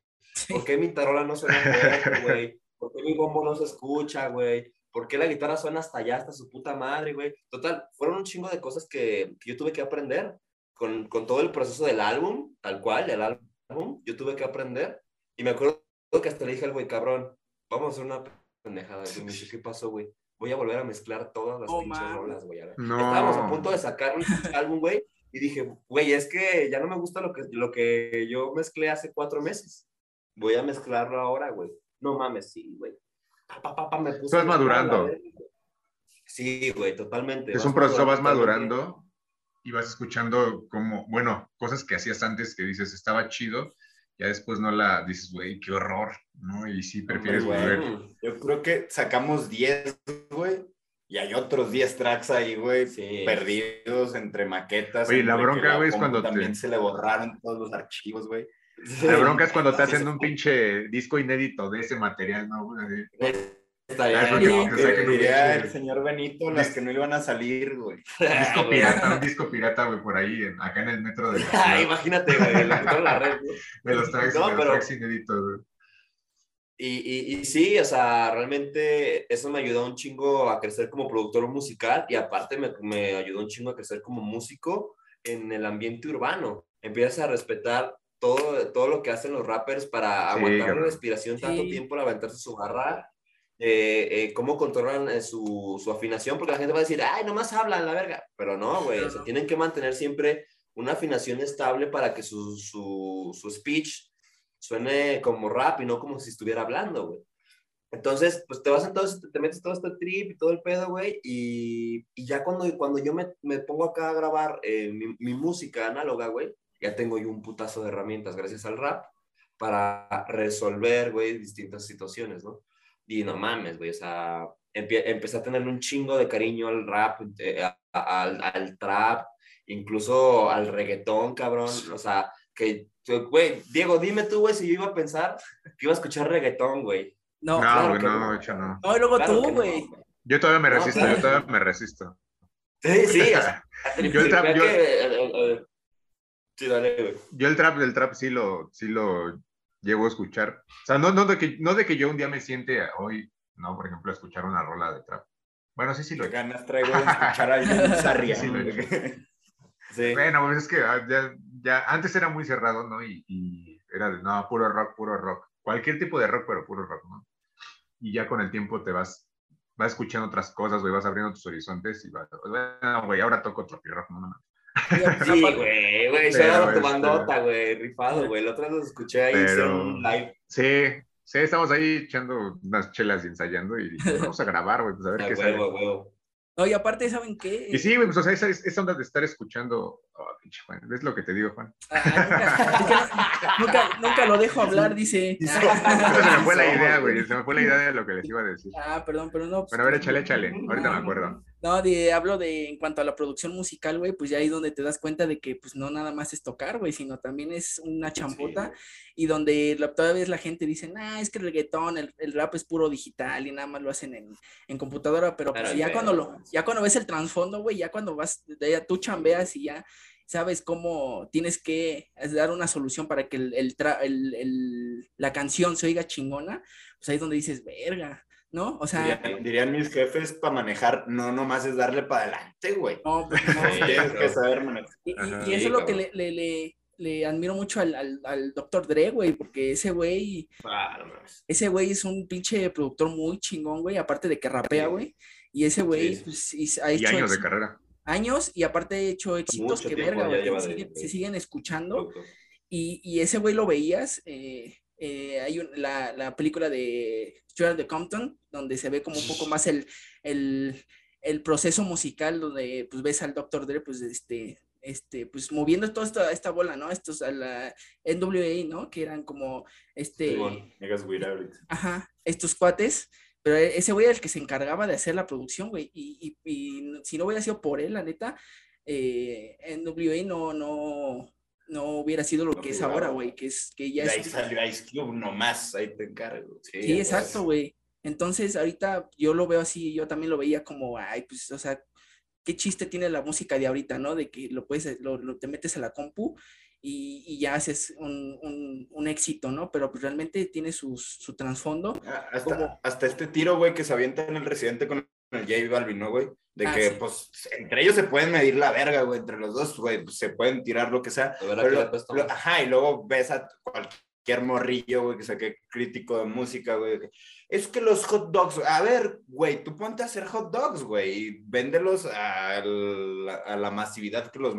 S4: ¿Por qué mi tarola no suena fuerte, güey? ¿Por qué mi bombo no se escucha, güey? ¿Por qué la guitarra suena hasta allá, hasta su puta madre, güey? Total, fueron un chingo de cosas que, que yo tuve que aprender con, con todo el proceso del álbum, tal cual, el álbum, yo tuve que aprender. Y me acuerdo que hasta le dije al güey, cabrón, vamos a hacer una pendejada. Y me dice, ¿qué pasó, güey? Voy a volver a mezclar todas las
S2: Oh,
S4: pinches
S2: mames.
S4: rolas, güey.
S3: No.
S4: Estábamos a punto de sacar un álbum, güey, y dije, güey, es que ya no me gusta lo que, lo que yo mezclé hace cuatro meses. Voy a mezclarlo ahora, güey. No mames, sí, güey. Pa, pa, pa, pa, me puse
S3: Estás madurando.
S4: Sí, güey, totalmente.
S3: Es
S4: Vas
S3: un proceso, vas madurando y vas escuchando como, bueno, cosas que hacías antes que dices, estaba chido, ya después no la dices, güey, qué horror, ¿no? Y sí, prefieres volver.
S5: Yo creo que sacamos 10, güey. Y hay otros 10 tracks ahí, güey,
S4: Sí.
S5: perdidos entre maquetas.
S3: Oye, la
S5: entre
S3: bronca, güey, es cuando te-
S5: También se le borraron todos los archivos, güey.
S3: La bronca es cuando te hacen un pinche disco inédito de ese material, ¿no?
S4: Estaría bien, ¿no?
S3: que un
S5: Diría el señor Benito las que no iban a salir, güey.
S3: disco pirata, un disco pirata, güey, por ahí, en- acá en el metro de, la
S4: imagínate, güey, lo la red, güey.
S3: de los tracks,
S4: No,
S3: de los
S4: pero-
S3: tracks inéditos, güey.
S4: Y, y, y sí, o sea, realmente eso me ayudó un chingo a crecer como productor musical y aparte me, me ayudó un chingo a crecer como músico en el ambiente urbano. Empiezas a respetar todo, todo lo que hacen los rappers para
S3: Sí,
S4: aguantar la
S3: cabrón.
S4: respiración tanto
S2: Sí.
S4: tiempo, aventarse su barra, eh, eh, cómo controlan eh, su, su afinación, porque la gente va a decir, ay, nomás hablan la verga, pero no, güey, o sea, tienen que mantener siempre una afinación estable para que su, su, su speech suene como rap y no como si estuviera hablando, güey. Entonces, pues te vas en todo, este- te metes todo este trip y todo el pedo, güey, y, y ya cuando, cuando yo me, me pongo acá a grabar eh, mi, mi música análoga, güey, ya tengo yo un putazo de herramientas gracias al rap para resolver, güey, distintas situaciones, ¿no? Y no mames, güey, o sea, empie- empecé a tenerle un chingo de cariño al rap, eh, a- a- al, al trap, incluso al reggaetón, cabrón, o sea, que, güey, Diego, dime tú, güey, si yo iba a pensar que iba a escuchar reggaetón, güey.
S2: No,
S3: No,
S4: claro
S3: güey, no,
S4: no.
S3: hecho no.
S2: no, y luego
S4: Claro
S2: tú,
S4: no,
S2: güey.
S3: Yo todavía me
S4: No,
S3: resisto,
S4: claro.
S3: yo todavía me resisto.
S4: Sí, sí, o sea,
S3: Yo el trap, yo-
S4: que, eh, eh, eh, sí, dale, güey.
S3: Yo el trap del trap sí lo, sí lo llevo a escuchar. O sea, no, no, de que, no de que yo un día me siente hoy, no, por ejemplo, a escuchar una rola de trap. Bueno, sí, sí lo
S5: Qué ganas traigo de escuchar a Sarria.
S3: Sí, lo he hecho.
S4: Sí.
S3: Bueno, pues es que ah, ya, ya antes era muy cerrado, ¿no? Y, y era de, no, puro rock, puro rock. Cualquier tipo de rock, pero puro rock, ¿no? Y ya con el tiempo te vas, vas escuchando otras cosas, güey, vas abriendo tus horizontes y vas, bueno, güey, ahora toco tropi rock, no, no, no.
S4: Sí, güey, güey,
S3: Pero,
S4: shout out a tu bandota, güey, rifado, güey. Otra vez los escuché ahí
S3: Pero-
S4: hicieron un live.
S3: Sí, sí, estamos ahí echando unas chelas y ensayando y vamos a grabar, güey, pues a ver
S4: A
S3: qué
S4: huevo, a
S3: sale.
S4: huevo.
S2: No, y aparte, ¿saben qué?
S3: Y sí, güey, pues o sea, esa, esa onda de estar escuchando, oh, pinche Juan, es lo que te digo, Juan.
S2: Ah, nunca, lo dejo hablar, dice.
S3: Se me fue la idea, güey, se me fue la idea de lo que les iba a decir.
S2: Ah, perdón, pero no. pues,
S3: Bueno, a ver, échale, échale, ahorita me acuerdo.
S2: No, de, hablo de en cuanto a la producción musical, güey, pues ya ahí donde te das cuenta de que pues no nada más es tocar, güey, sino también es una champota y donde la, todavía la gente dice, nah, es que el reggaetón, el, el rap es puro digital y nada más lo hacen en, en computadora, pero pues
S4: Claro,
S2: ya cuando lo, ya cuando ves el trasfondo, güey, ya cuando vas, de ya tú chambeas y ya sabes cómo tienes que dar una solución para que el, el tra- el- el- la canción se oiga chingona, pues ahí es donde dices, verga, ¿no? O sea,
S5: Dirían, dirían mis jefes, para manejar, no nomás es darle para adelante, güey.
S2: no, pues, no,
S4: Sí,
S5: Tienes que saber manejar.
S2: Y, y-
S3: Ajá.
S2: y eso
S4: Sí,
S2: es lo que le, le, le- le admiro mucho al, al, al Dr. Dre, güey, porque ese güey,
S4: Ah, no
S2: ese güey es un pinche productor muy chingón, güey, aparte de que rapea,
S4: Sí.
S2: güey. Y ese güey
S4: Sí.
S2: pues, y ha
S3: Y
S2: hecho
S3: años de carrera.
S2: Años y aparte ha hecho éxitos
S4: Mucho
S2: que verga, güey, que
S4: de-
S2: se siguen escuchando. Y, y ese güey lo veías, eh, eh, hay un- la, la película de Stuart de Compton, donde se ve como un poco más el, el, el proceso musical, donde pues ves al Dr. Dre, pues este, este, pues moviendo toda esta, esta bola, ¿no? Estos a la NWA, ¿no? Que eran como, este,
S5: güey ahorita.
S2: ajá, estos cuates, pero e- ese güey era el que se encargaba de hacer la producción, güey, y, y- y si no hubiera sido por él, la neta, eh, NWA no, no, no hubiera sido lo
S5: No
S2: que es
S5: figuraba.
S2: ahora, güey, que es, que ya
S5: ahí
S2: es,
S5: salió Ice Cube nomás, ahí te encargo.
S4: Sí,
S2: sí, exacto, güey, entonces ahorita yo lo veo así, yo también lo veía como, ay, pues, o sea, qué chiste tiene la música de ahorita, ¿no? De que lo puedes, lo, lo- te metes a la compu y, y ya haces un, un, un éxito, ¿no? Pero pues realmente tiene sus- su trasfondo.
S5: Ah, Hasta,
S2: ¿Cómo?
S5: hasta este tiro, güey, que se avienta en el residente con el J Balvin, ¿no, güey? De
S2: Ah,
S5: que,
S2: sí.
S5: pues, entre ellos se pueden medir la verga, güey, entre los dos, güey, pues, se pueden tirar lo que sea. Pero
S4: que
S5: lo- lo- ajá, y luego ves a cualquier morrillo, güey, que saque crítico de música, güey. Es que los hot dogs, a ver, güey, tú ponte a hacer hot dogs, güey, y véndelos a la, a la masividad que los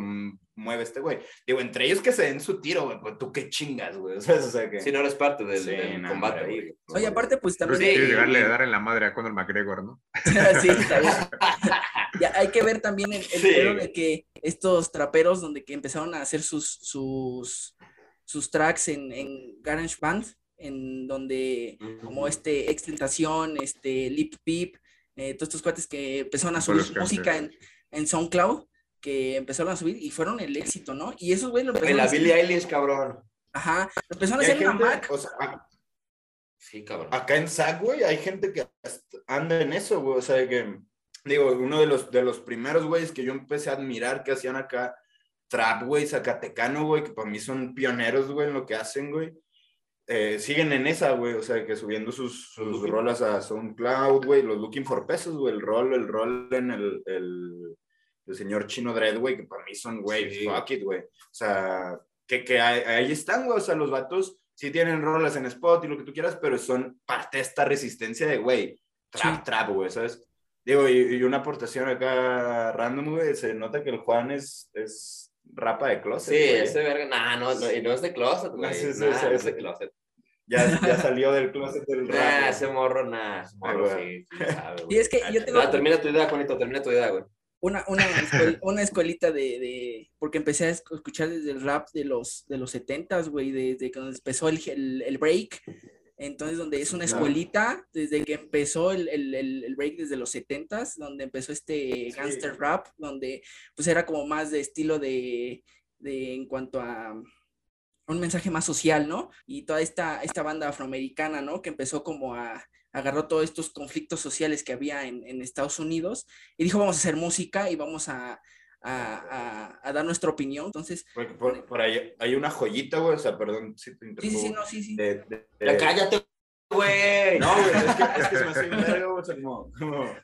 S5: mueve este güey. Digo, entre ellos que se den su tiro, güey, pues tú qué chingas, güey. O sea, o sea que...
S4: Si no eres parte del,
S5: Sí,
S4: del
S5: no,
S4: combate
S5: güey.
S4: güey.
S2: Oye, aparte, pues también...
S3: sí, llegarle a dar en la madre a Conor McGregor, ¿no?
S2: sí, está bien. Ya, hay que ver también el, el
S4: Sí,
S2: de que estos traperos donde que empezaron a hacer sus, sus, sus tracks en, en Garage Band, en donde como este Extentación, este Lip Peep, eh, todos estos cuates que empezaron a subir música en, en SoundCloud, que empezaron a subir y fueron el éxito, ¿no? Y esos güey lo empezaron a
S4: la Billie Eilish, cabrón.
S2: Ajá, empezaron a hacer una
S5: gente,
S2: Mac.
S5: o sea, a-
S4: Sí, cabrón.
S5: acá en SAC, güey, hay gente que anda en eso, güey. O sea, que, digo, uno de los, de los primeros güeyes que yo empecé a admirar que hacían acá, trap, güey, zacatecano, güey, que para mí son pioneros, güey, en lo que hacen, güey. Eh, siguen en esa, güey, o sea, que subiendo sus, sus rolas a SoundCloud, güey, los Looking for Pesos, güey, el rol, el rol en el, el, el señor Chino Dread, güey, que para mí son, güey,
S4: Sí.
S5: fuck it, güey. O sea, que, que ahí, ahí están, güey, o sea, los vatos sí tienen rolas en spot y lo que tú quieras, pero son parte de esta resistencia de, güey, trap,
S2: Sí.
S5: trap, güey, ¿sabes? Digo, y, y una aportación acá random, güey, se nota que el Juan es, es rapa de closet,
S4: Sí,
S5: güey.
S4: ese verga, nah, no, no, y no es de closet, güey.
S5: Sí, sí,
S4: nah,
S5: sí,
S4: no es de closet.
S5: Ya, ya salió del closet del rap.
S4: Nah, ese morro, nah, ese morro
S5: güey.
S4: sí, sí sabe,
S2: Y
S4: güey.
S2: es que yo tengo
S4: Ah, termina tu idea, Juanito, termina tu idea, güey.
S2: Una, una, escuel- una escuelita de, de- porque empecé a esc- escuchar desde el rap de los, de los 70s, güey, desde cuando empezó el, el, el break. Entonces, donde es una escuelita, desde que empezó el, el, break desde los 70s, donde empezó este gangster rap, donde pues era como más de estilo de, de en cuanto a un mensaje más social, ¿no? Y toda esta, esta banda afroamericana, ¿no? Que empezó como a, agarró todos estos conflictos sociales que había en, en Estados Unidos y dijo, vamos a hacer música y vamos a, a, a- a dar nuestra opinión. Entonces,
S5: Porque por, por ahí hay una joyita, güey, o sea, perdón si te
S2: sí, sí, sí,
S5: interrumpo.
S2: no, sí, sí.
S5: de- de- de-
S4: Ya cállate, güey.
S5: No, güey, es que, es que se me hace verga, güey, o sea, como, como-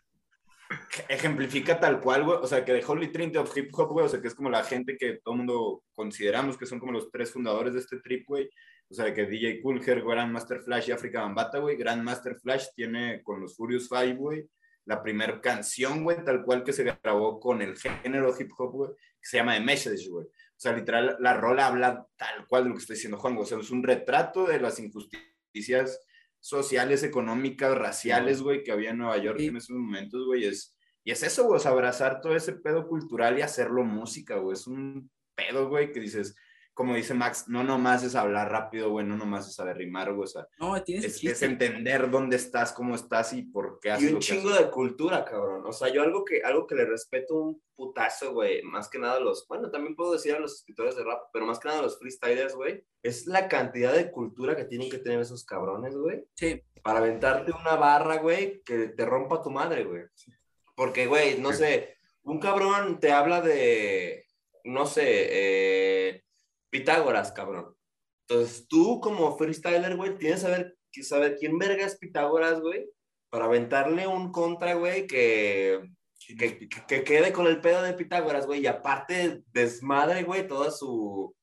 S5: ejemplifica tal cual, güey, o sea, que de Holy Trinity of Hip Hop, güey, o sea, que es como la gente que todo el mundo consideramos que son como los tres fundadores de este trip, güey, o sea, que DJ Coolher, Grandmaster Flash y Africa Bambata, güey, Grandmaster Flash tiene con los Furious Five, güey, la primera canción, güey, tal cual que se grabó con el género hip hop, güey, que se llama The Message, güey. O sea, literal, la rola habla tal cual de lo que está diciendo Juan, güey. O sea, es un retrato de las injusticias sociales, económicas, raciales, güey, que había en Nueva York
S2: Sí.
S5: en esos momentos, güey. Es, y es eso, güey, sea, abrazar todo ese pedo cultural y hacerlo música, güey. Es un pedo, güey, que dices, como dice Max, no nomás es hablar rápido, güey, no nomás es saber rimar, güey, o sea,
S2: No, tienes
S5: es, es entender dónde estás, cómo estás y por qué haces
S4: Y un
S5: lo que
S4: chingo
S5: haces.
S4: de cultura, cabrón. O sea, yo algo que, algo que le respeto un putazo, güey, más que nada a los, bueno, también puedo decir a los escritores de rap, pero más que nada a los freestylers, güey, es la cantidad de cultura que tienen que tener esos cabrones, güey,
S2: Sí,
S4: para aventarte una barra, güey, que te rompa tu madre, güey. Porque, güey, no
S3: Sí.
S4: sé, un cabrón te habla de, no sé, eh, Pitágoras, cabrón. Entonces, tú como freestyler, güey, tienes que saber, saber quién verga es Pitágoras, güey, para aventarle un contra, güey, que, que, que- que quede con el pedo de Pitágoras, güey, y aparte desmadre, güey, toda su,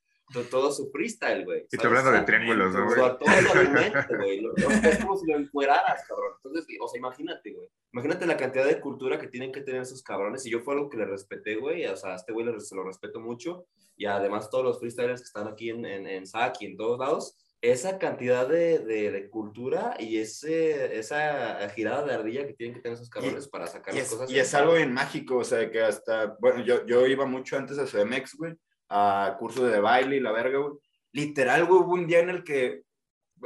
S4: todo su freestyle, güey.
S3: Y
S4: ¿sabes?
S3: hablando de
S4: O
S3: triángulos, ¿no,
S4: o
S3: güey?
S4: sea, todo su argumento, güey. Lo- lo- Es como si lo encueraras, cabrón. Entonces, o sea, imagínate, güey. Imagínate la cantidad de cultura que tienen que tener esos cabrones. Y yo fue algo que le respeté, güey. O sea, a este güey se lo respeto mucho. Y además todos los freestylers que están aquí en, en, en SAC y en todos lados. Esa cantidad de, de, de cultura y ese, esa girada de ardilla que tienen que tener esos cabrones para sacar
S5: Y
S4: las
S5: es,
S4: cosas.
S5: y es algo bien mágico, o sea, que hasta, bueno, yo, yo iba mucho antes a CDMX, güey, a curso de baile y la verga, güey. Literal, güey, hubo un día en el que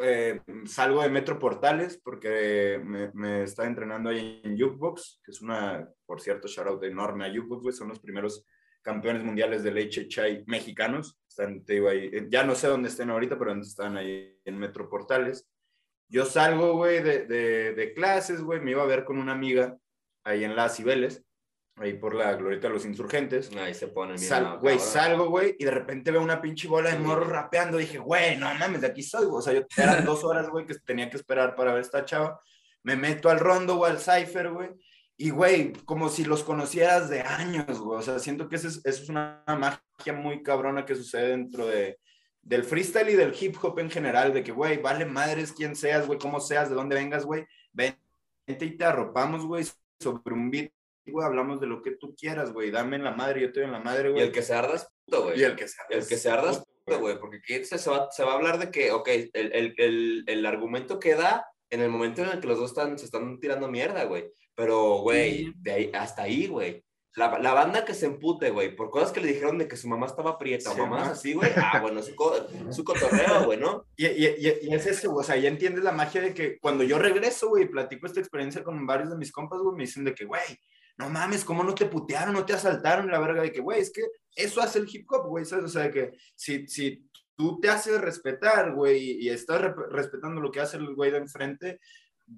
S5: eh, salgo de Metro Portales porque me, me estaba entrenando ahí en Jukebox, que es una, por cierto, shout out enorme a Jukebox, güey, son los primeros campeones mundiales del HHI mexicanos. Están, te digo, ahí, eh, ya no sé dónde estén ahorita, pero antes están ahí en Metro Portales. Yo salgo, güey, de, de, de clases, güey, me iba a ver con una amiga ahí en Las Cibeles, ahí por la Glorieta de los Insurgentes.
S4: Ahí se ponen bien.
S5: Sal-
S4: ¿no,
S5: Güey, salgo, güey, y de repente veo una pinche bola de
S4: Sí.
S5: morros rapeando. Dije, güey, no mames, de aquí soy, güey. O sea, yo eran dos horas, güey, que tenía que esperar para ver esta chava. Me meto al rondo, güey, al cipher, güey. Y, güey, como si los conocieras de años, güey. O sea, siento que eso es, eso es una magia muy cabrona que sucede dentro de, del freestyle y del hip hop en general. De que, güey, vale madres quién seas, güey, cómo seas, de dónde vengas, güey. Vente y te arropamos, güey, sobre un beat, güey. Hablamos de lo que tú quieras, güey. Dame en la madre, yo te doy en la madre,
S4: Y
S5: güey.
S4: el que se arda es puto, güey.
S5: Y el que se
S4: El que se arda es puto, güey, porque aquí se, se va, se va a hablar de que, ok, el, el, el, el argumento que da en el momento en el que los dos están, se están tirando mierda, güey. Pero, güey, de ahí, hasta ahí, güey. La, la banda que se empute, güey, por cosas que le dijeron de que su mamá estaba prieta o
S5: Sí,
S4: mamás
S5: ajá.
S4: así, güey. Ah, bueno, su, co- su cotorreo, güey, ¿no?
S5: Y, y, y, y es eso, güey, o sea, ya entiendes la magia de que cuando yo regreso, güey, y platico esta experiencia con varios de mis compas, güey, me dicen de que, güey, no mames, ¿cómo no te putearon, no te asaltaron? La verga de que, güey, es que eso hace el hip hop, güey, ¿sabes? O sea, que si, si tú te haces respetar, güey, y estás respetando lo que hace el güey de enfrente,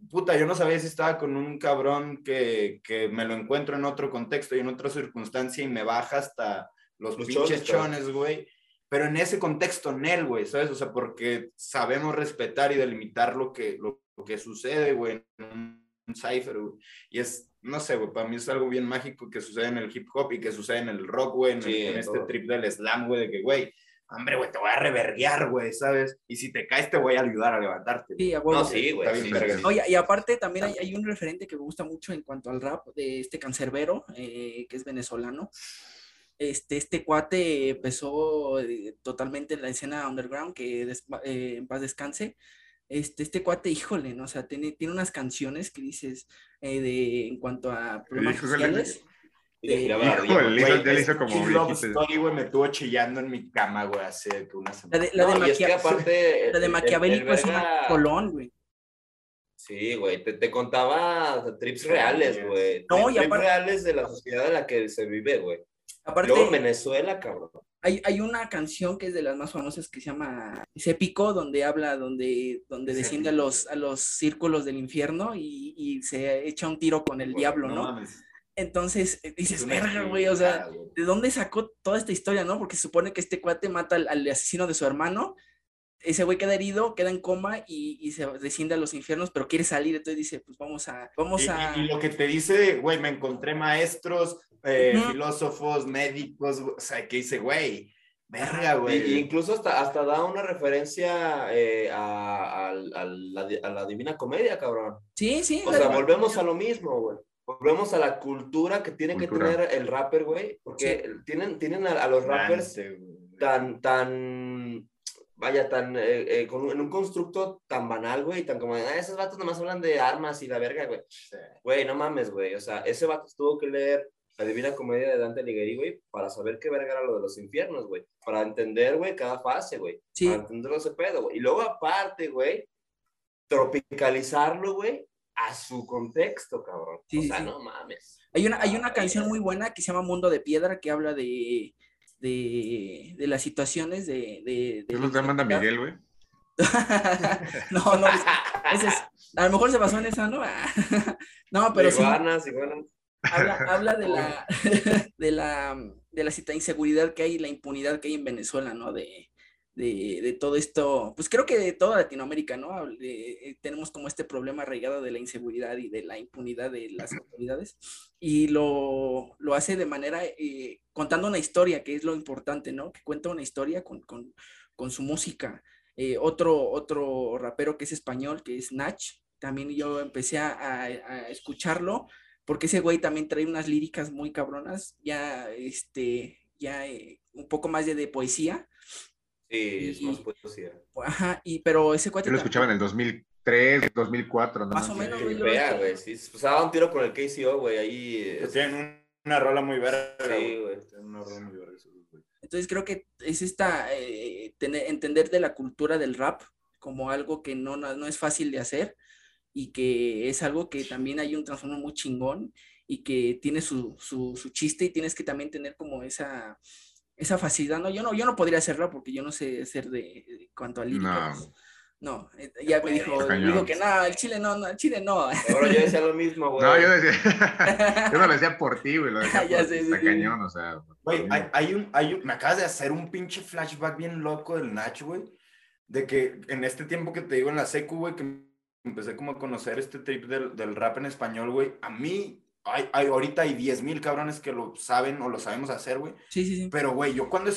S5: puta, yo no sabía si estaba con un cabrón que, que me lo encuentro en otro contexto y en otra circunstancia y me baja hasta los, pinches chones, güey. Pero en ese contexto, Nel, güey, ¿sabes? O sea, porque sabemos respetar y delimitar lo que, lo, que sucede, güey, en un cipher, güey. Y es, no sé, güey, para mí es algo bien mágico que sucede en el hip hop y que sucede en el rock, güey, en, en este trip del slam, güey, de que, güey, hombre, güey, te voy a reverguear, güey, ¿sabes? Y si te caes, te voy a ayudar a levantarte.
S2: Sí, a
S4: No, sí, güey.
S2: Oye, y aparte también hay, hay, un referente que me gusta mucho en cuanto al rap de este cancerbero, eh, que es venezolano. Este, este cuate empezó eh, totalmente en la escena underground, que eh, en paz descanse. Este, este cuate, híjole, ¿no? O sea, tiene, tiene unas canciones que dices de, en cuanto a problemas sociales
S5: le hizo como güey, me estuvo chillando en mi cama, güey, hace una semana.
S2: La de, Maquiavélico es una colón, güey.
S4: Sí, güey, te, te, contaba trips reales, güey. No, y aparte... reales de la sociedad en la que se vive, güey. Aparte, Luego Venezuela, cabrón.
S2: Hay, hay, una canción que es de las más famosas que se llama Épico, donde habla, donde, donde desciende a los, a los círculos del infierno y, y se echa un tiro con el diablo, ¿no? ¿no? Entonces eh, dices, verga, güey, o sea, ¿de dónde sacó toda esta historia, no? Porque se supone que este cuate mata al, asesino de su hermano, ese güey queda herido, queda en coma y, se desciende a los infiernos, pero quiere salir, entonces dice, pues vamos a, vamos a...
S5: Y, lo que te dice, güey, me encontré maestros, eh, filósofos, médicos, o sea, que dice, güey, verga, güey.
S4: incluso hasta, hasta da una referencia eh, a, la, Divina Comedia, cabrón.
S2: Sí, sí.
S4: O sea, volvemos a lo mismo, güey volvemos a la cultura que tiene que tener el rapper, güey, porque tienen, tienen a, los rappers tan, tan, vaya, tan, eh, eh, con, en un constructo tan banal, güey, tan como, ah, esos vatos nomás hablan de armas y la verga, güey. Güey, no mames, güey, o sea, ese vato tuvo que leer la Divina Comedia de Dante Alighieri, güey, para saber qué verga era lo de los infiernos, güey, para entender, güey, cada fase, güey, para entender ese pedo, güey. Y luego aparte, güey, tropicalizarlo, güey, a su contexto, cabrón. o sea, no mames.
S2: Hay una, hay una canción muy buena que se llama Mundo de Piedra que habla de, de, de las situaciones de... de,
S3: de ¿Qué manda Miguel, güey?
S2: no, no, ese es, a lo mejor se basó en esa, ¿no? no, pero
S4: iguanas,
S2: sí. Habla, habla de la, de la, de la inseguridad que hay y la impunidad que hay en Venezuela, ¿no? De, de, todo esto, pues creo que de toda Latinoamérica, ¿no? Eh, tenemos como este problema arraigado de la inseguridad y de la impunidad de las autoridades y lo, hace de manera, eh, contando una historia, que es lo importante, ¿no? Que cuenta una historia con, su música. Eh, otro, otro rapero que es español, que es Nach, también yo empecé a, escucharlo porque ese güey también trae unas líricas muy cabronas, ya, este, ya un poco más de poesía,
S4: Sí, es más poesía.
S2: Ajá, y, pero ese cuate.
S3: Yo lo escuchaba en el 2003, 2004, ¿no?
S2: Más o menos, güey.
S4: Vea, güey, sí. Pues daba un tiro con el KCO, güey, ahí.
S5: Pues tienen una rola muy verga. Sí, güey. Tienen una rola muy verga.
S2: Entonces creo que es esta, eh, tener, entender de la cultura del rap como algo que no, no es fácil de hacer y que es algo que también hay un trasfondo muy chingón y que tiene su, su, su chiste y tienes que también tener como esa esa facilidad, no, yo no, yo no podría hacerlo porque yo no sé hacer de, cuanto a lírica. No. Eh, ya me dijo, dijo que no, el Chile no, no, el Chile no.
S4: Ahora yo decía lo mismo, güey.
S3: No, yo decía, yo no lo decía por ti, güey, lo decía ya sé, cañón, o sea.
S5: Güey, hay, hay, un, hay un, me acabas de hacer un pinche flashback bien loco del Nacho, güey, de que en este tiempo que te digo en la secu, güey, que empecé como a conocer este trip del, del rap en español, güey, a mí hay, hay, ahorita hay 10 mil cabrones que lo saben o lo sabemos hacer, güey.
S2: Sí, sí, sí.
S5: Pero, güey, yo cuando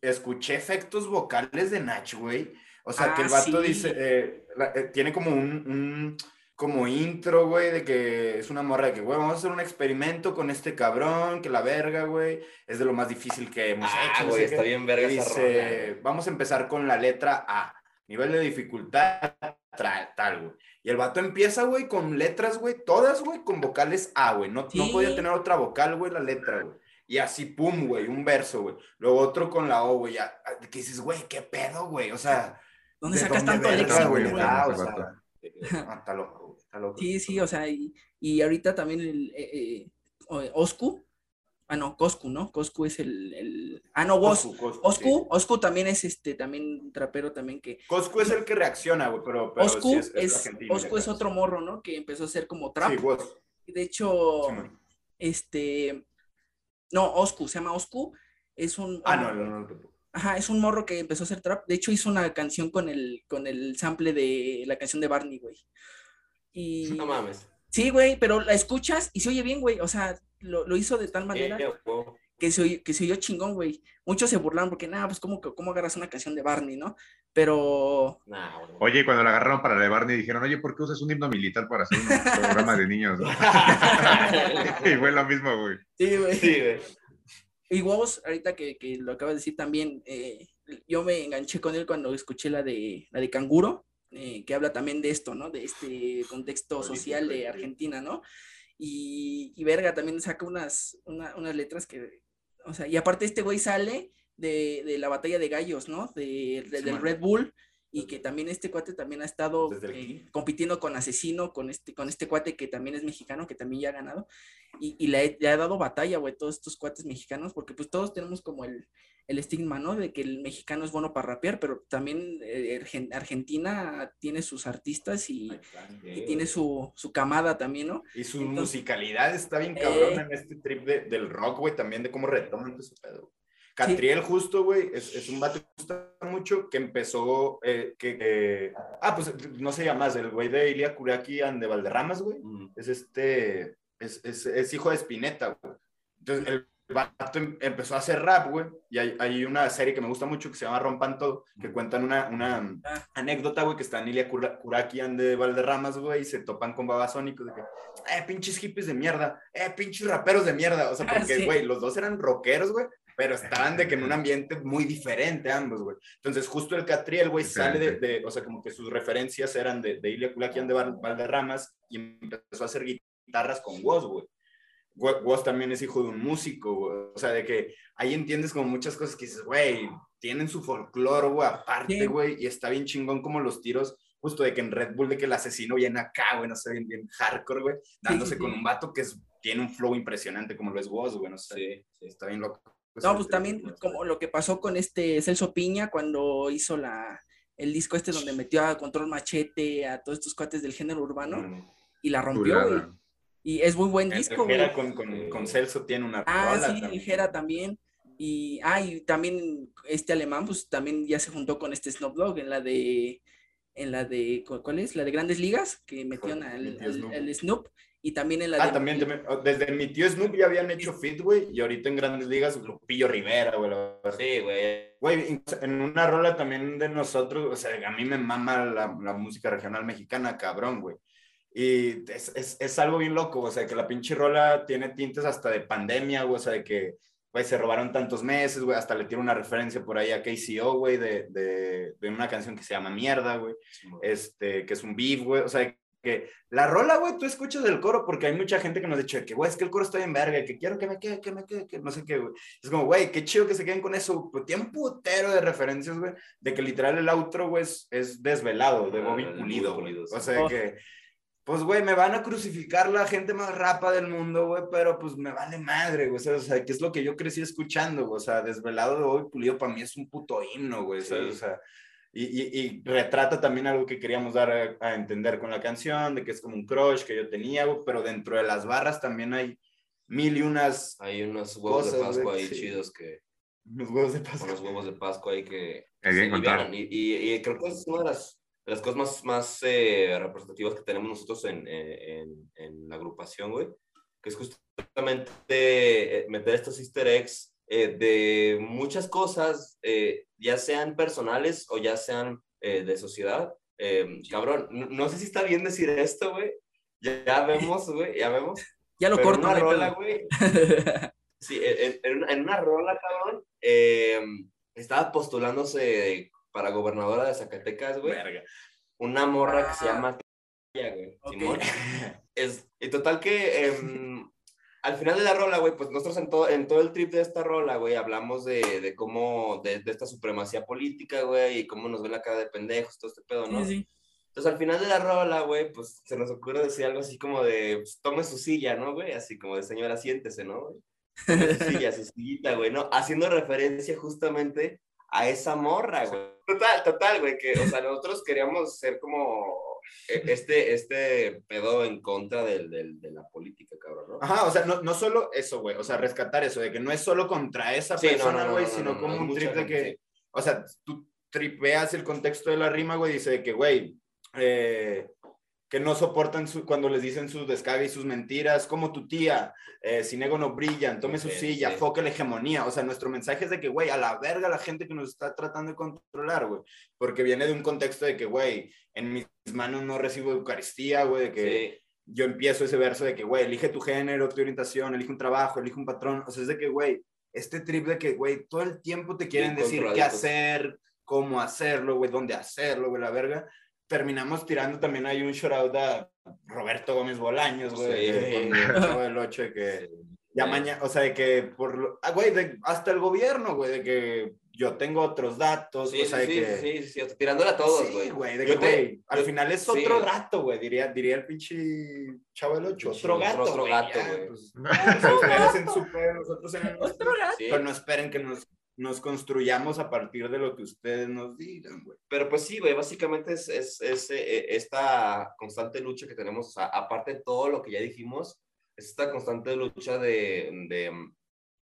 S5: escuché efectos vocales de Nach, güey, o sea, que el ah, vato dice, eh, eh, tiene como un, un, como intro, güey, de que es una morra de que, güey, vamos a hacer un experimento con este cabrón, que la verga, güey, es de lo más difícil que hemos
S4: ah,
S5: hecho.
S4: güey, está bien verga
S5: dice, vamos a empezar con la letra A, nivel de dificultad tal, güey. Y el vato empieza, güey, con letras, güey, todas, güey, con vocales A, güey. No, no podía tener otra vocal, güey, la letra, güey. Y así, pum, güey, un verso, güey. Luego otro con la O, güey. Que dices, güey, qué pedo, güey. O sea.
S2: ¿Dónde sacas tanto léxico, güey?
S5: Ah, o sea, está loco, está loco.
S2: Sí, sí, o sea, y, y ahorita también el eh, eh, Oscu Ah, no, Coscu, ¿no? Coscu es el, el... Ah, no, Wos. Oscu, Oscu, también es este, también trapero también que...
S5: Coscu es el que reacciona, güey, pero, pero
S2: Oscu es, es, es otro morro, ¿no? Que empezó a ser como trap. Sí, De hecho, este... No, Oscu, se llama Oscu. Es un...
S5: Ah, no, no, no.
S2: Ajá, es un morro que empezó a hacer trap. De hecho, hizo una canción con el, con el sample de la canción de Barney, güey. Y...
S4: No mames.
S2: Sí, güey, pero la escuchas y se oye bien, güey. O sea, lo, hizo de tal manera que, se, que se oyó chingón, güey. Muchos se burlaron porque, nada, pues, ¿cómo, ¿cómo agarras una canción de Barney, no? Pero.
S3: oye, cuando la agarraron para la de Barney, dijeron, oye, ¿por qué usas un himno militar para hacer un programa de niños? y fue lo mismo, güey.
S2: Sí, güey. Sí, güey. Y vos, ahorita que, que, lo acabas de decir también, eh, yo me enganché con él cuando escuché la de, la de Canguro, eh, que habla también de esto, ¿no? De este contexto social de Argentina, ¿no? Y, y verga, también saca unas, unas letras que, o sea, y aparte este güey sale de, de la batalla de gallos, ¿no? De, del Red Bull, y que también este cuate también ha estado eh, compitiendo con Asesino, con este, con este cuate que también es mexicano, que también ya ha ganado, y, y le, ha dado batalla, güey, todos estos cuates mexicanos, porque pues todos tenemos como el, el estigma, ¿no? De que el mexicano es bueno para rapear, pero también eh, Argentina tiene sus artistas y, tiene su, su, camada también, ¿no?
S5: Y su musicalidad está bien cabrona eh, en este trip de, del rock, güey, también de cómo retoman ese pedo. Catriel justo, güey, es, es, un vato que gusta mucho, que empezó, eh, que, ah, pues no se llama más, el güey de Ilia Kuraki and de Valderramas, güey, es este, es, es, es, hijo de Spinetta, güey. Entonces, el vato em, empezó a hacer rap, güey, y hay, hay, una serie que me gusta mucho que se llama Rompan Todo, que cuentan una, una ah. anécdota, güey, que está en Ilia Kuraki and de Valderramas, güey, y se topan con babasónicos de que, eh, pinches hippies de mierda, eh, pinches raperos de mierda, o sea, porque, güey, los dos eran rockeros, güey, pero estaban de que en un ambiente muy diferente ambos, güey. Entonces, justo el Catriel, güey, sale de, de, o sea, como que sus referencias eran de, de Ilya Kulakian de Valderramas y empezó a hacer guitarras con Woz, güey. Woz también es hijo de un músico, güey. O sea, de que ahí entiendes como muchas cosas que dices, güey, tienen su folclore, güey, aparte, güey, y está bien chingón como los tiros, justo de que en Red Bull, de que el asesino viene acá, güey, no sé, bien, bien hardcore, güey, dándose con un vato que es, tiene un flow impresionante como lo es Woz, güey, no sé, está bien loco.
S2: Pues no, pues también como lo que pasó con este Celso Piña cuando hizo la, el disco este donde metió a Control Machete, a todos estos cuates del género urbano mm. y la rompió, güey. Y es muy buen disco,
S5: güey. Con, con, con, Celso tiene una
S2: Ah, sí, también. Ligera también. Y, ah, y también este alemán, pues también ya se juntó con este Snoop Dogg en la de, en la de, ¿cuál es? La de Grandes Ligas, que metieron al, al Snoop y también en la...
S5: Ah, también, oh, desde mi tío Snoop ya habían hecho fit, güey, y ahorita en Grandes Ligas, Lupillo Rivera, güey.
S4: Sí, güey.
S5: Güey, en una rola también de nosotros, o sea, a mí me mama la, la música regional mexicana, cabrón, güey. Y es, es, es, algo bien loco, o sea, que la pinche rola tiene tintes hasta de pandemia, güey, o sea, de que, güey, se robaron tantos meses, güey, hasta le tiro una referencia por ahí a KCO, güey, de, de, de, una canción que se llama Mierda, güey, este, que es un beef, güey, o sea, que la rola, güey, tú escuchas el coro porque hay mucha gente que nos ha dicho que, güey, es que el coro está en verga, que quiero que me quede, que me quede, que no sé qué, güey. Es como, güey, qué chido que se queden con eso. Pues tiene un putero de referencias, güey, de que literal el outro, güey, es, desvelado, de Bobby ah, Pulido, güey. O sea, oh. que, pues, güey, me van a crucificar la gente más rapa del mundo, güey, pero pues me vale madre, güey. O sea, que es lo que yo crecí escuchando, güey. O sea, desvelado de Bobby Pulido para mí es un puto himno, güey. O sea, y, retrata también algo que queríamos dar a, entender con la canción, de que es como un crush que yo tenía, pero dentro de las barras también hay mil y unas.
S4: Hay unos huevos de Pascua ahí chidos que.
S5: Unos huevos de Pascua.
S4: Unos huevos de Pascua ahí que.
S3: y,
S4: y, creo que es una de las, de las cosas más, más eh, representativas que tenemos nosotros en, en, en la agrupación, güey, que es justamente eh, meter estos easter eggs eh, de muchas cosas, eh, ya sean personales o ya sean eh, de sociedad. cabrón, no, sé si está bien decir esto, güey. Ya, vemos, güey, ya vemos.
S2: Ya lo corto.
S4: En una rola, güey. sí, en, una rola, cabrón, estaba postulándose para gobernadora de Zacatecas, güey. Una morra que se ah. llama... Güey, Es, y total que em, al final de la rola, güey, pues nosotros en todo, en todo el trip de esta rola, güey, hablamos de, de cómo, de, de, esta supremacía política, güey, y cómo nos ven la cara de pendejos, todo este pedo, ¿no? Sí, sí. Entonces al final de la rola, güey, pues se nos ocurre decir algo así como de, pues, tome su silla, ¿no, güey? Así como de señora, siéntese, ¿no? Sí, a su sillita, güey, ¿no? Haciendo referencia justamente a esa morra, güey. Total, total, güey, que, o sea, nosotros queríamos ser como e- este, este pedo en contra del, del- de la política, cabrón, ¿no?
S5: Ajá, o sea, no, no solo eso, güey, o sea, rescatar eso, de que no es solo contra esa
S4: Sí,
S5: persona,
S4: no,
S5: güey,
S4: no,
S5: sino
S4: no,
S5: como un trip de que,
S4: sí.
S5: o sea, tú tripeas el contexto de la rima, güey, dice de que, güey, eh, que no soportan su- cuando les dicen sus descague y sus mentiras, como tu tía, eh, sin ego no brillan, tome su
S4: Sí,
S5: silla,
S4: sí.
S5: foque la hegemonía, o sea, nuestro mensaje es de que, güey, a la verga la gente que nos está tratando de controlar, güey, porque viene de un contexto de que, güey, en mis manos no recibo Eucaristía, güey, de que
S4: Sí,
S5: yo empiezo ese verso de que, güey, elige tu género, tu orientación, elige un trabajo, elige un patrón. O sea, es de que, güey, este trip de que, güey, todo el tiempo te quieren decir qué hacer, cómo hacerlo, güey, dónde hacerlo, güey, la verga. Terminamos tirando también hay un shout out a Roberto Gómez Bolaños, güey,
S4: Sí.
S5: el Chavo del 8, de que ya
S4: Sí.
S5: mañana, o sea, de que por, lo- ah, güey, de- hasta el gobierno, güey, de que yo tengo otros datos,
S4: Sí,
S5: o sea,
S4: sí,
S5: de
S4: sí,
S5: que...
S4: sí, sí, sí, o sea, tirándole a todos,
S5: Sí,
S4: güey.
S5: güey, de que,
S4: te-
S5: güey, al
S4: yo-
S5: final es
S4: sí.
S5: otro gato, güey, diría, diría el pinche chavo del 8,
S4: Pinche
S5: otro
S4: otro-
S5: gato,
S4: otro
S5: güey,
S4: gato, güey.
S5: pues, o sea, ustedes en su pedo, nosotros en el nuestro,
S2: Otro gato.
S4: Sí.
S5: pero no esperen que nos, nos construyamos a partir de lo que ustedes nos digan, güey.
S4: Pero pues sí, güey, básicamente es, es, es, eh, esta constante lucha que tenemos, o sea, aparte de todo lo que ya dijimos, es esta constante lucha de, de,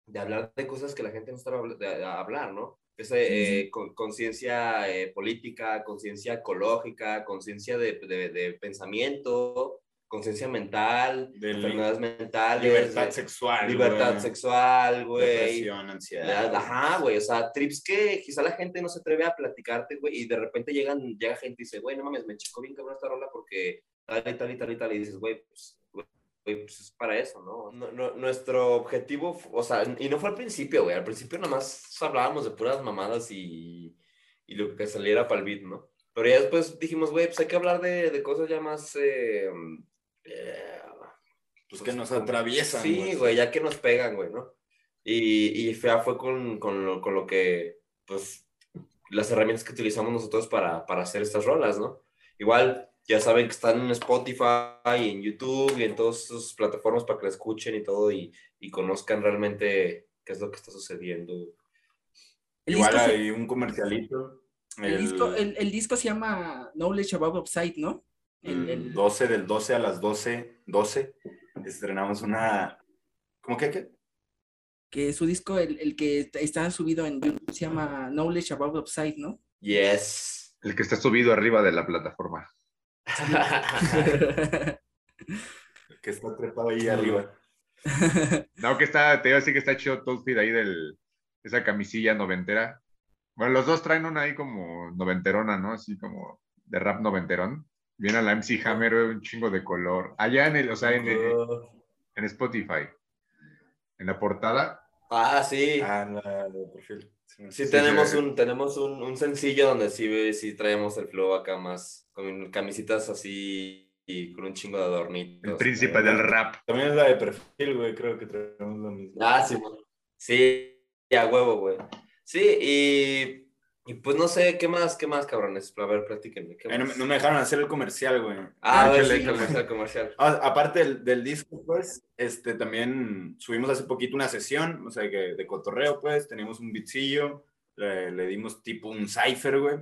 S4: de hablar de cosas que la gente no está de, de hablar, ¿no? Esa eh, con- conciencia eh, política, conciencia ecológica, conciencia de, de, de pensamiento, conciencia mental, enfermedades mentales,
S5: Libertad sexual,
S4: libertad sexual, güey.
S5: depresión, ansiedad.
S4: Ajá, güey, o sea, trips que quizá la gente no se atreve a platicarte, güey, y de repente llegan, llega gente y dice, güey, no mames, me chocó bien cabrón esta rola porque tal y tal y tal y tal, y dices, güey, pues, güey, pues es para eso, ¿no? No- no- Nuestro objetivo, o sea, y no fue al principio, güey, al principio nada más hablábamos de puras mamadas y, y lo que saliera para el beat, ¿no? Pero ya después dijimos, güey, pues hay que hablar de, de cosas ya más... eh, eh,
S5: Pues que nos atraviesan,
S4: Sí, güey, ya que nos pegan, güey, ¿no? Y, y fea fue con, con, lo, con lo que, pues, las herramientas que utilizamos nosotros para, para hacer estas rolas, ¿no? Igual, ya saben que están en Spotify, y en YouTube y en todas sus plataformas para que la escuchen y todo y, y conozcan realmente qué es lo que está sucediendo.
S2: El
S5: Igual
S2: se-
S5: hay un comercialito.
S2: El, disco, el, el disco se llama Knowledge Above Upside, ¿no? El,
S5: el
S2: el-
S5: 12 del 12 a las 12, 12, estrenamos una... ¿Cómo que qué?
S2: que su disco, el, el que está subido en YouTube, se llama Knowledge Above Upside, ¿no?
S4: Yes.
S3: El que está subido arriba de la plataforma.
S5: Que está trepado ahí arriba.
S3: No, que está, te iba a decir que está chido todo el feed ahí del, esa camisilla noventera. Bueno, los dos traen una ahí como noventerona, ¿no? Así como de rap noventerón. Viene a la MC Hammer, un chingo de color. Allá en el, o sea, en, en Spotify. En la portada.
S4: Ah, sí.
S5: Ah, la de perfil. Sí,
S4: Sí,
S3: Sí,
S4: tenemos,
S3: sí.
S4: un, tenemos un, un sencillo donde sí, sí traemos el flow acá más, con camisitas así y con un chingo de adornitos.
S3: El príncipe del rap.
S5: También es la de perfil, güey, creo que traemos lo mismo.
S4: Ah, sí, bueno. sí, a huevo, güey. Sí, y, y pues no sé, ¿qué más, qué más, cabrones? A ver, platíquenme. ¿qué
S5: Ay, no, no me dejaron hacer el comercial, güey.
S4: Ah, a ver, sí, comercial, comercial.
S5: Ah, aparte del, del disco, pues, este, también subimos hace poquito una sesión, o sea, que de cotorreo, pues, teníamos un bitcillo, le, le dimos tipo un cipher, güey.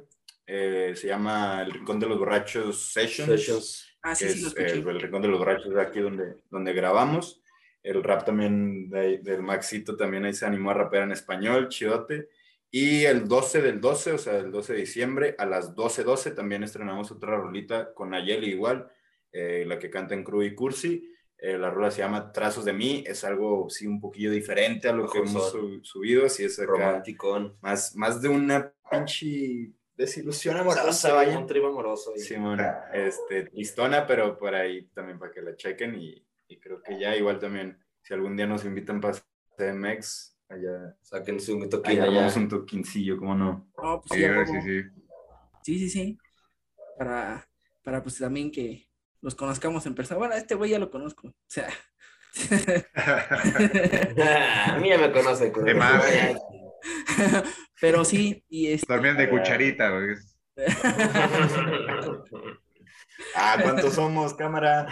S5: Eh, se llama El Rincón de los Borrachos Sessions.
S4: Sessions.
S2: ah, sí,
S5: que
S2: sí, lo
S5: es
S2: escuché.
S5: el, el Rincón de los Borrachos de aquí donde, donde grabamos. El rap también de- del Maxito también ahí se animó a rapear en español, chidote. Y el 12 del 12, o sea, el 12 de diciembre, a las 12.12 también estrenamos otra rolita con Nayeli igual, eh, la que canta en Crew y Cursi. Eh, la rola se llama Trazos de mí, es algo, sí, un poquillo diferente a lo que hemos
S4: Mejor
S5: su- subido, así es acá,
S4: Romanticón.
S5: más, más de una pinche desilusión amorosa,
S4: Un
S5: vaya.
S4: tribo amoroso. ahí.
S5: Simón, este, tristona, pero por ahí también para que la chequen y, y creo que ya igual también, si algún día nos invitan para CMX, allá,
S4: Sáquense un toquín
S5: allá
S4: allá.
S5: armamos un toquincillo, ¿cómo no?
S2: No, pues
S3: Sí,
S2: sí,
S3: sí, sí.
S2: Sí, sí, sí. Para, para pues también que los conozcamos en persona. Bueno, este güey ya lo conozco. O sea.
S4: a mí ya me conoce.
S3: De más.
S2: Pero sí, y este.
S3: También de cucharita, güey.
S5: Ah, ¿cuántos somos, cámara?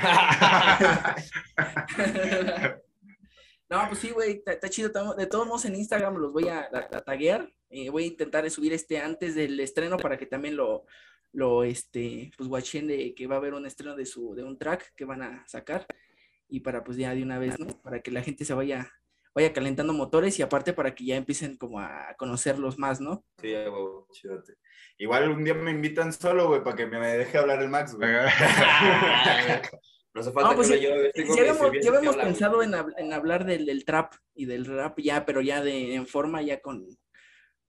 S2: No, pues sí, güey, está, chido. De todos modos, en Instagram los voy a, a- a taguear. eh, voy a intentar subir este antes del estreno para que también lo, lo este, pues, watchen de que va a haber un estreno de su, de un track que van a sacar. Y para, pues, ya de una vez, ¿no? Para que la gente se vaya, vaya calentando motores y aparte para que ya empiecen como a conocerlos más, ¿no?
S4: Sí.
S5: Chidote. Igual un día me invitan solo, güey, para que me deje hablar el Max, güey.
S4: No hace falta
S2: No, pues
S4: que
S2: sí,
S4: lo.
S2: Ya habíamos, ya habíamos pensado en, hab- en hablar del, del trap y del rap ya, pero ya de, en forma, ya con,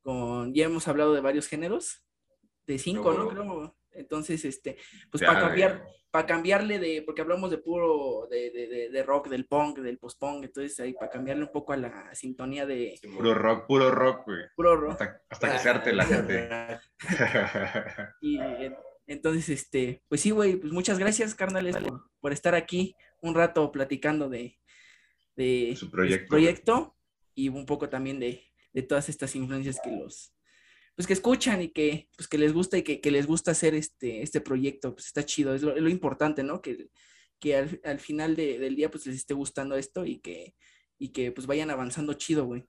S2: con, ya hemos hablado de varios géneros, de cinco, ¿no?
S4: No.
S2: Creo. Entonces, este, pues para cambiar, para cambiarle de, porque hablamos de puro, de, de, de, de rock, del punk, del post-punk, entonces ahí para cambiarle un poco a la sintonía de
S3: Puro rock, puro rock, güey.
S2: puro rock.
S3: Hasta, hasta que se arte la gente.
S2: Y entonces, este, pues sí, güey, pues muchas gracias, carnales, por, por estar aquí un rato platicando de, de
S3: Su
S2: de
S3: proyecto.
S2: proyecto y un poco también de, de todas estas influencias que los, pues que escuchan y que, pues que les gusta y que, que les gusta hacer este, este proyecto, pues está chido, es lo, es lo importante, ¿no? Que, que al, al final de- del día, pues les esté gustando esto y que, y que pues vayan avanzando chido, güey.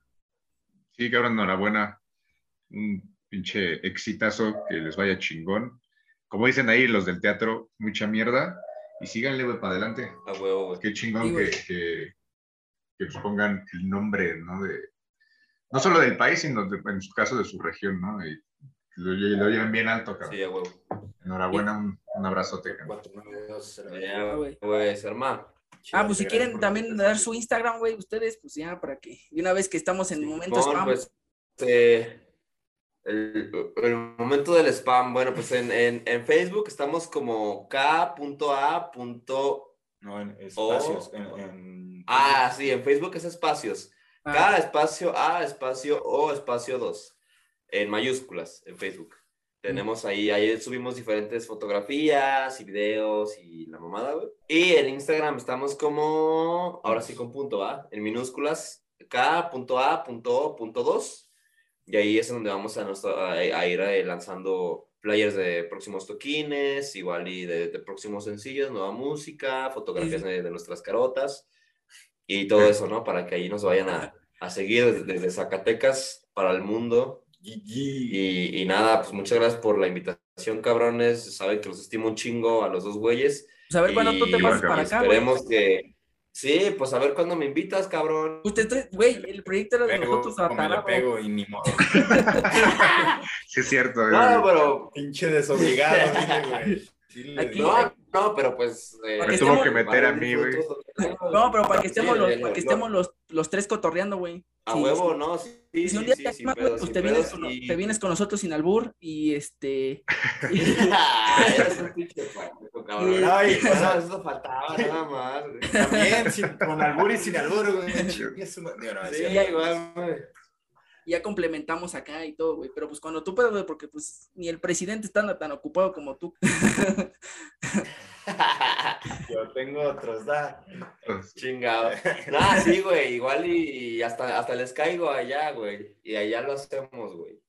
S3: Sí, cabrón, enhorabuena. Un pinche exitazo, que les vaya chingón. Como dicen ahí los del teatro, mucha mierda. Y síganle, güey, para adelante.
S4: A huevo, güey.
S3: Qué chingón
S2: Sí,
S3: que,
S2: güey.
S3: que, que pues pongan el nombre, ¿no? De, no solo del país, sino de- en su caso de su región, ¿no? Y lo, lle- lo lleven bien alto, cabrón.
S4: Sí, a huevo.
S3: Enhorabuena, un, un abrazote, cabrón.
S5: 492
S4: Ya,
S2: güey.
S4: güey, hermano.
S2: Ah, pues si quieren también dar su Instagram, güey, ustedes, pues ya, para que, de una vez que estamos en momentos
S4: Simón, pues, eh, el, el momento del spam. Bueno, pues en, en, en Facebook estamos como k.a.
S5: No, en espacios.
S4: O-
S5: en- en-
S4: Ah, sí, en Facebook es espacios.
S2: Ah,
S4: K espacio A espacio O espacio 2 en mayúsculas en Facebook. Tenemos ahí, ahí subimos diferentes fotografías y videos y la mamada, güey. Y en Instagram estamos como, ahora sí con punto A, en minúsculas, K.A.O.2. Y ahí es donde vamos a, nuestro- a, a ir eh, lanzando flyers de próximos toquines, igual y de, de próximos sencillos, nueva música, fotografías
S2: Sí,
S4: de, de nuestras carotas y todo eso, ¿no? Para que ahí nos vayan a, a seguir desde, desde Zacatecas para el mundo. Y, y nada, pues muchas gracias por la invitación, cabrones. Saben que los estimo un chingo a los dos güeyes.
S2: pues a ver cuándo tú te pasas para acá, güey.
S4: Esperemos que... Sí, pues a ver cuándo me invitas, cabrón.
S2: Usted, trae- güey, el proyecto era de nosotros a
S5: me la pego y ni modo.
S3: Sí, es cierto.
S4: No,
S3: güey.
S4: pero...
S5: Pinche desobligado, güey. Sí
S2: Aquí-.
S4: No, no, pero pues... eh,
S2: Para que
S3: tuvo
S2: estemos-
S3: que meter a mí, güey.
S2: No, pero para que
S4: Sí,
S2: estemos los, para que estemos los, los tres cotorreando, güey.
S4: A
S2: Sí,
S4: huevo,
S2: sí.
S4: ¿no? Sí, sí,
S2: si un día
S4: sí,
S2: te
S4: sin
S2: animas,
S4: pedos,
S2: pues te vienes, con,
S4: y-
S2: te vienes con nosotros sin albur y este.
S4: Cabrón.
S5: Ay,
S4: Eso, faltaba nada más. güey.
S5: También, sin, con albur y sin albur, güey.
S4: Sí, igual, güey.
S2: Ya complementamos acá y todo, güey. Pero pues cuando tú puedas, güey, porque pues ni el presidente está tan ocupado como tú.
S5: Yo tengo otros, da.
S4: Chingado. Nah, sí, güey, igual y, y hasta, hasta les caigo allá, güey. Y allá lo hacemos, güey.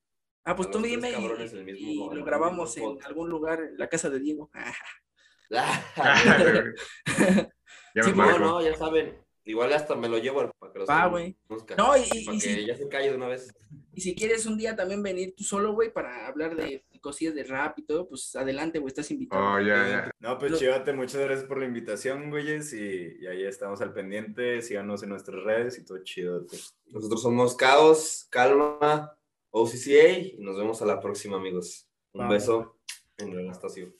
S2: Ah, pues
S4: A
S2: tú dime y,
S4: cabrones el mismo-
S2: y
S4: el
S2: lo grabamos en
S4: podcast.
S2: algún lugar, en la casa de Diego.
S3: ya
S2: Sí,
S3: me
S4: No, no, ya saben. Igual hasta me lo llevo para que los
S2: Va, güey.
S4: conozcan.
S2: No, y-
S4: para
S2: y
S4: que
S2: si-
S4: ya se calle de una vez.
S2: Y si quieres un día también venir tú solo, güey, para hablar de cosillas de rap y todo, pues adelante, güey, estás invitado.
S3: Oh, ya, ya.
S5: No, pues
S2: Lo-
S5: chidote, muchas gracias por la invitación, güeyes. Y, y ahí estamos al pendiente. Síganos en nuestras redes y todo chidote.
S4: Nosotros somos Caos, Calma, OCCA y nos vemos a la próxima, amigos. Un beso en el Anastasio.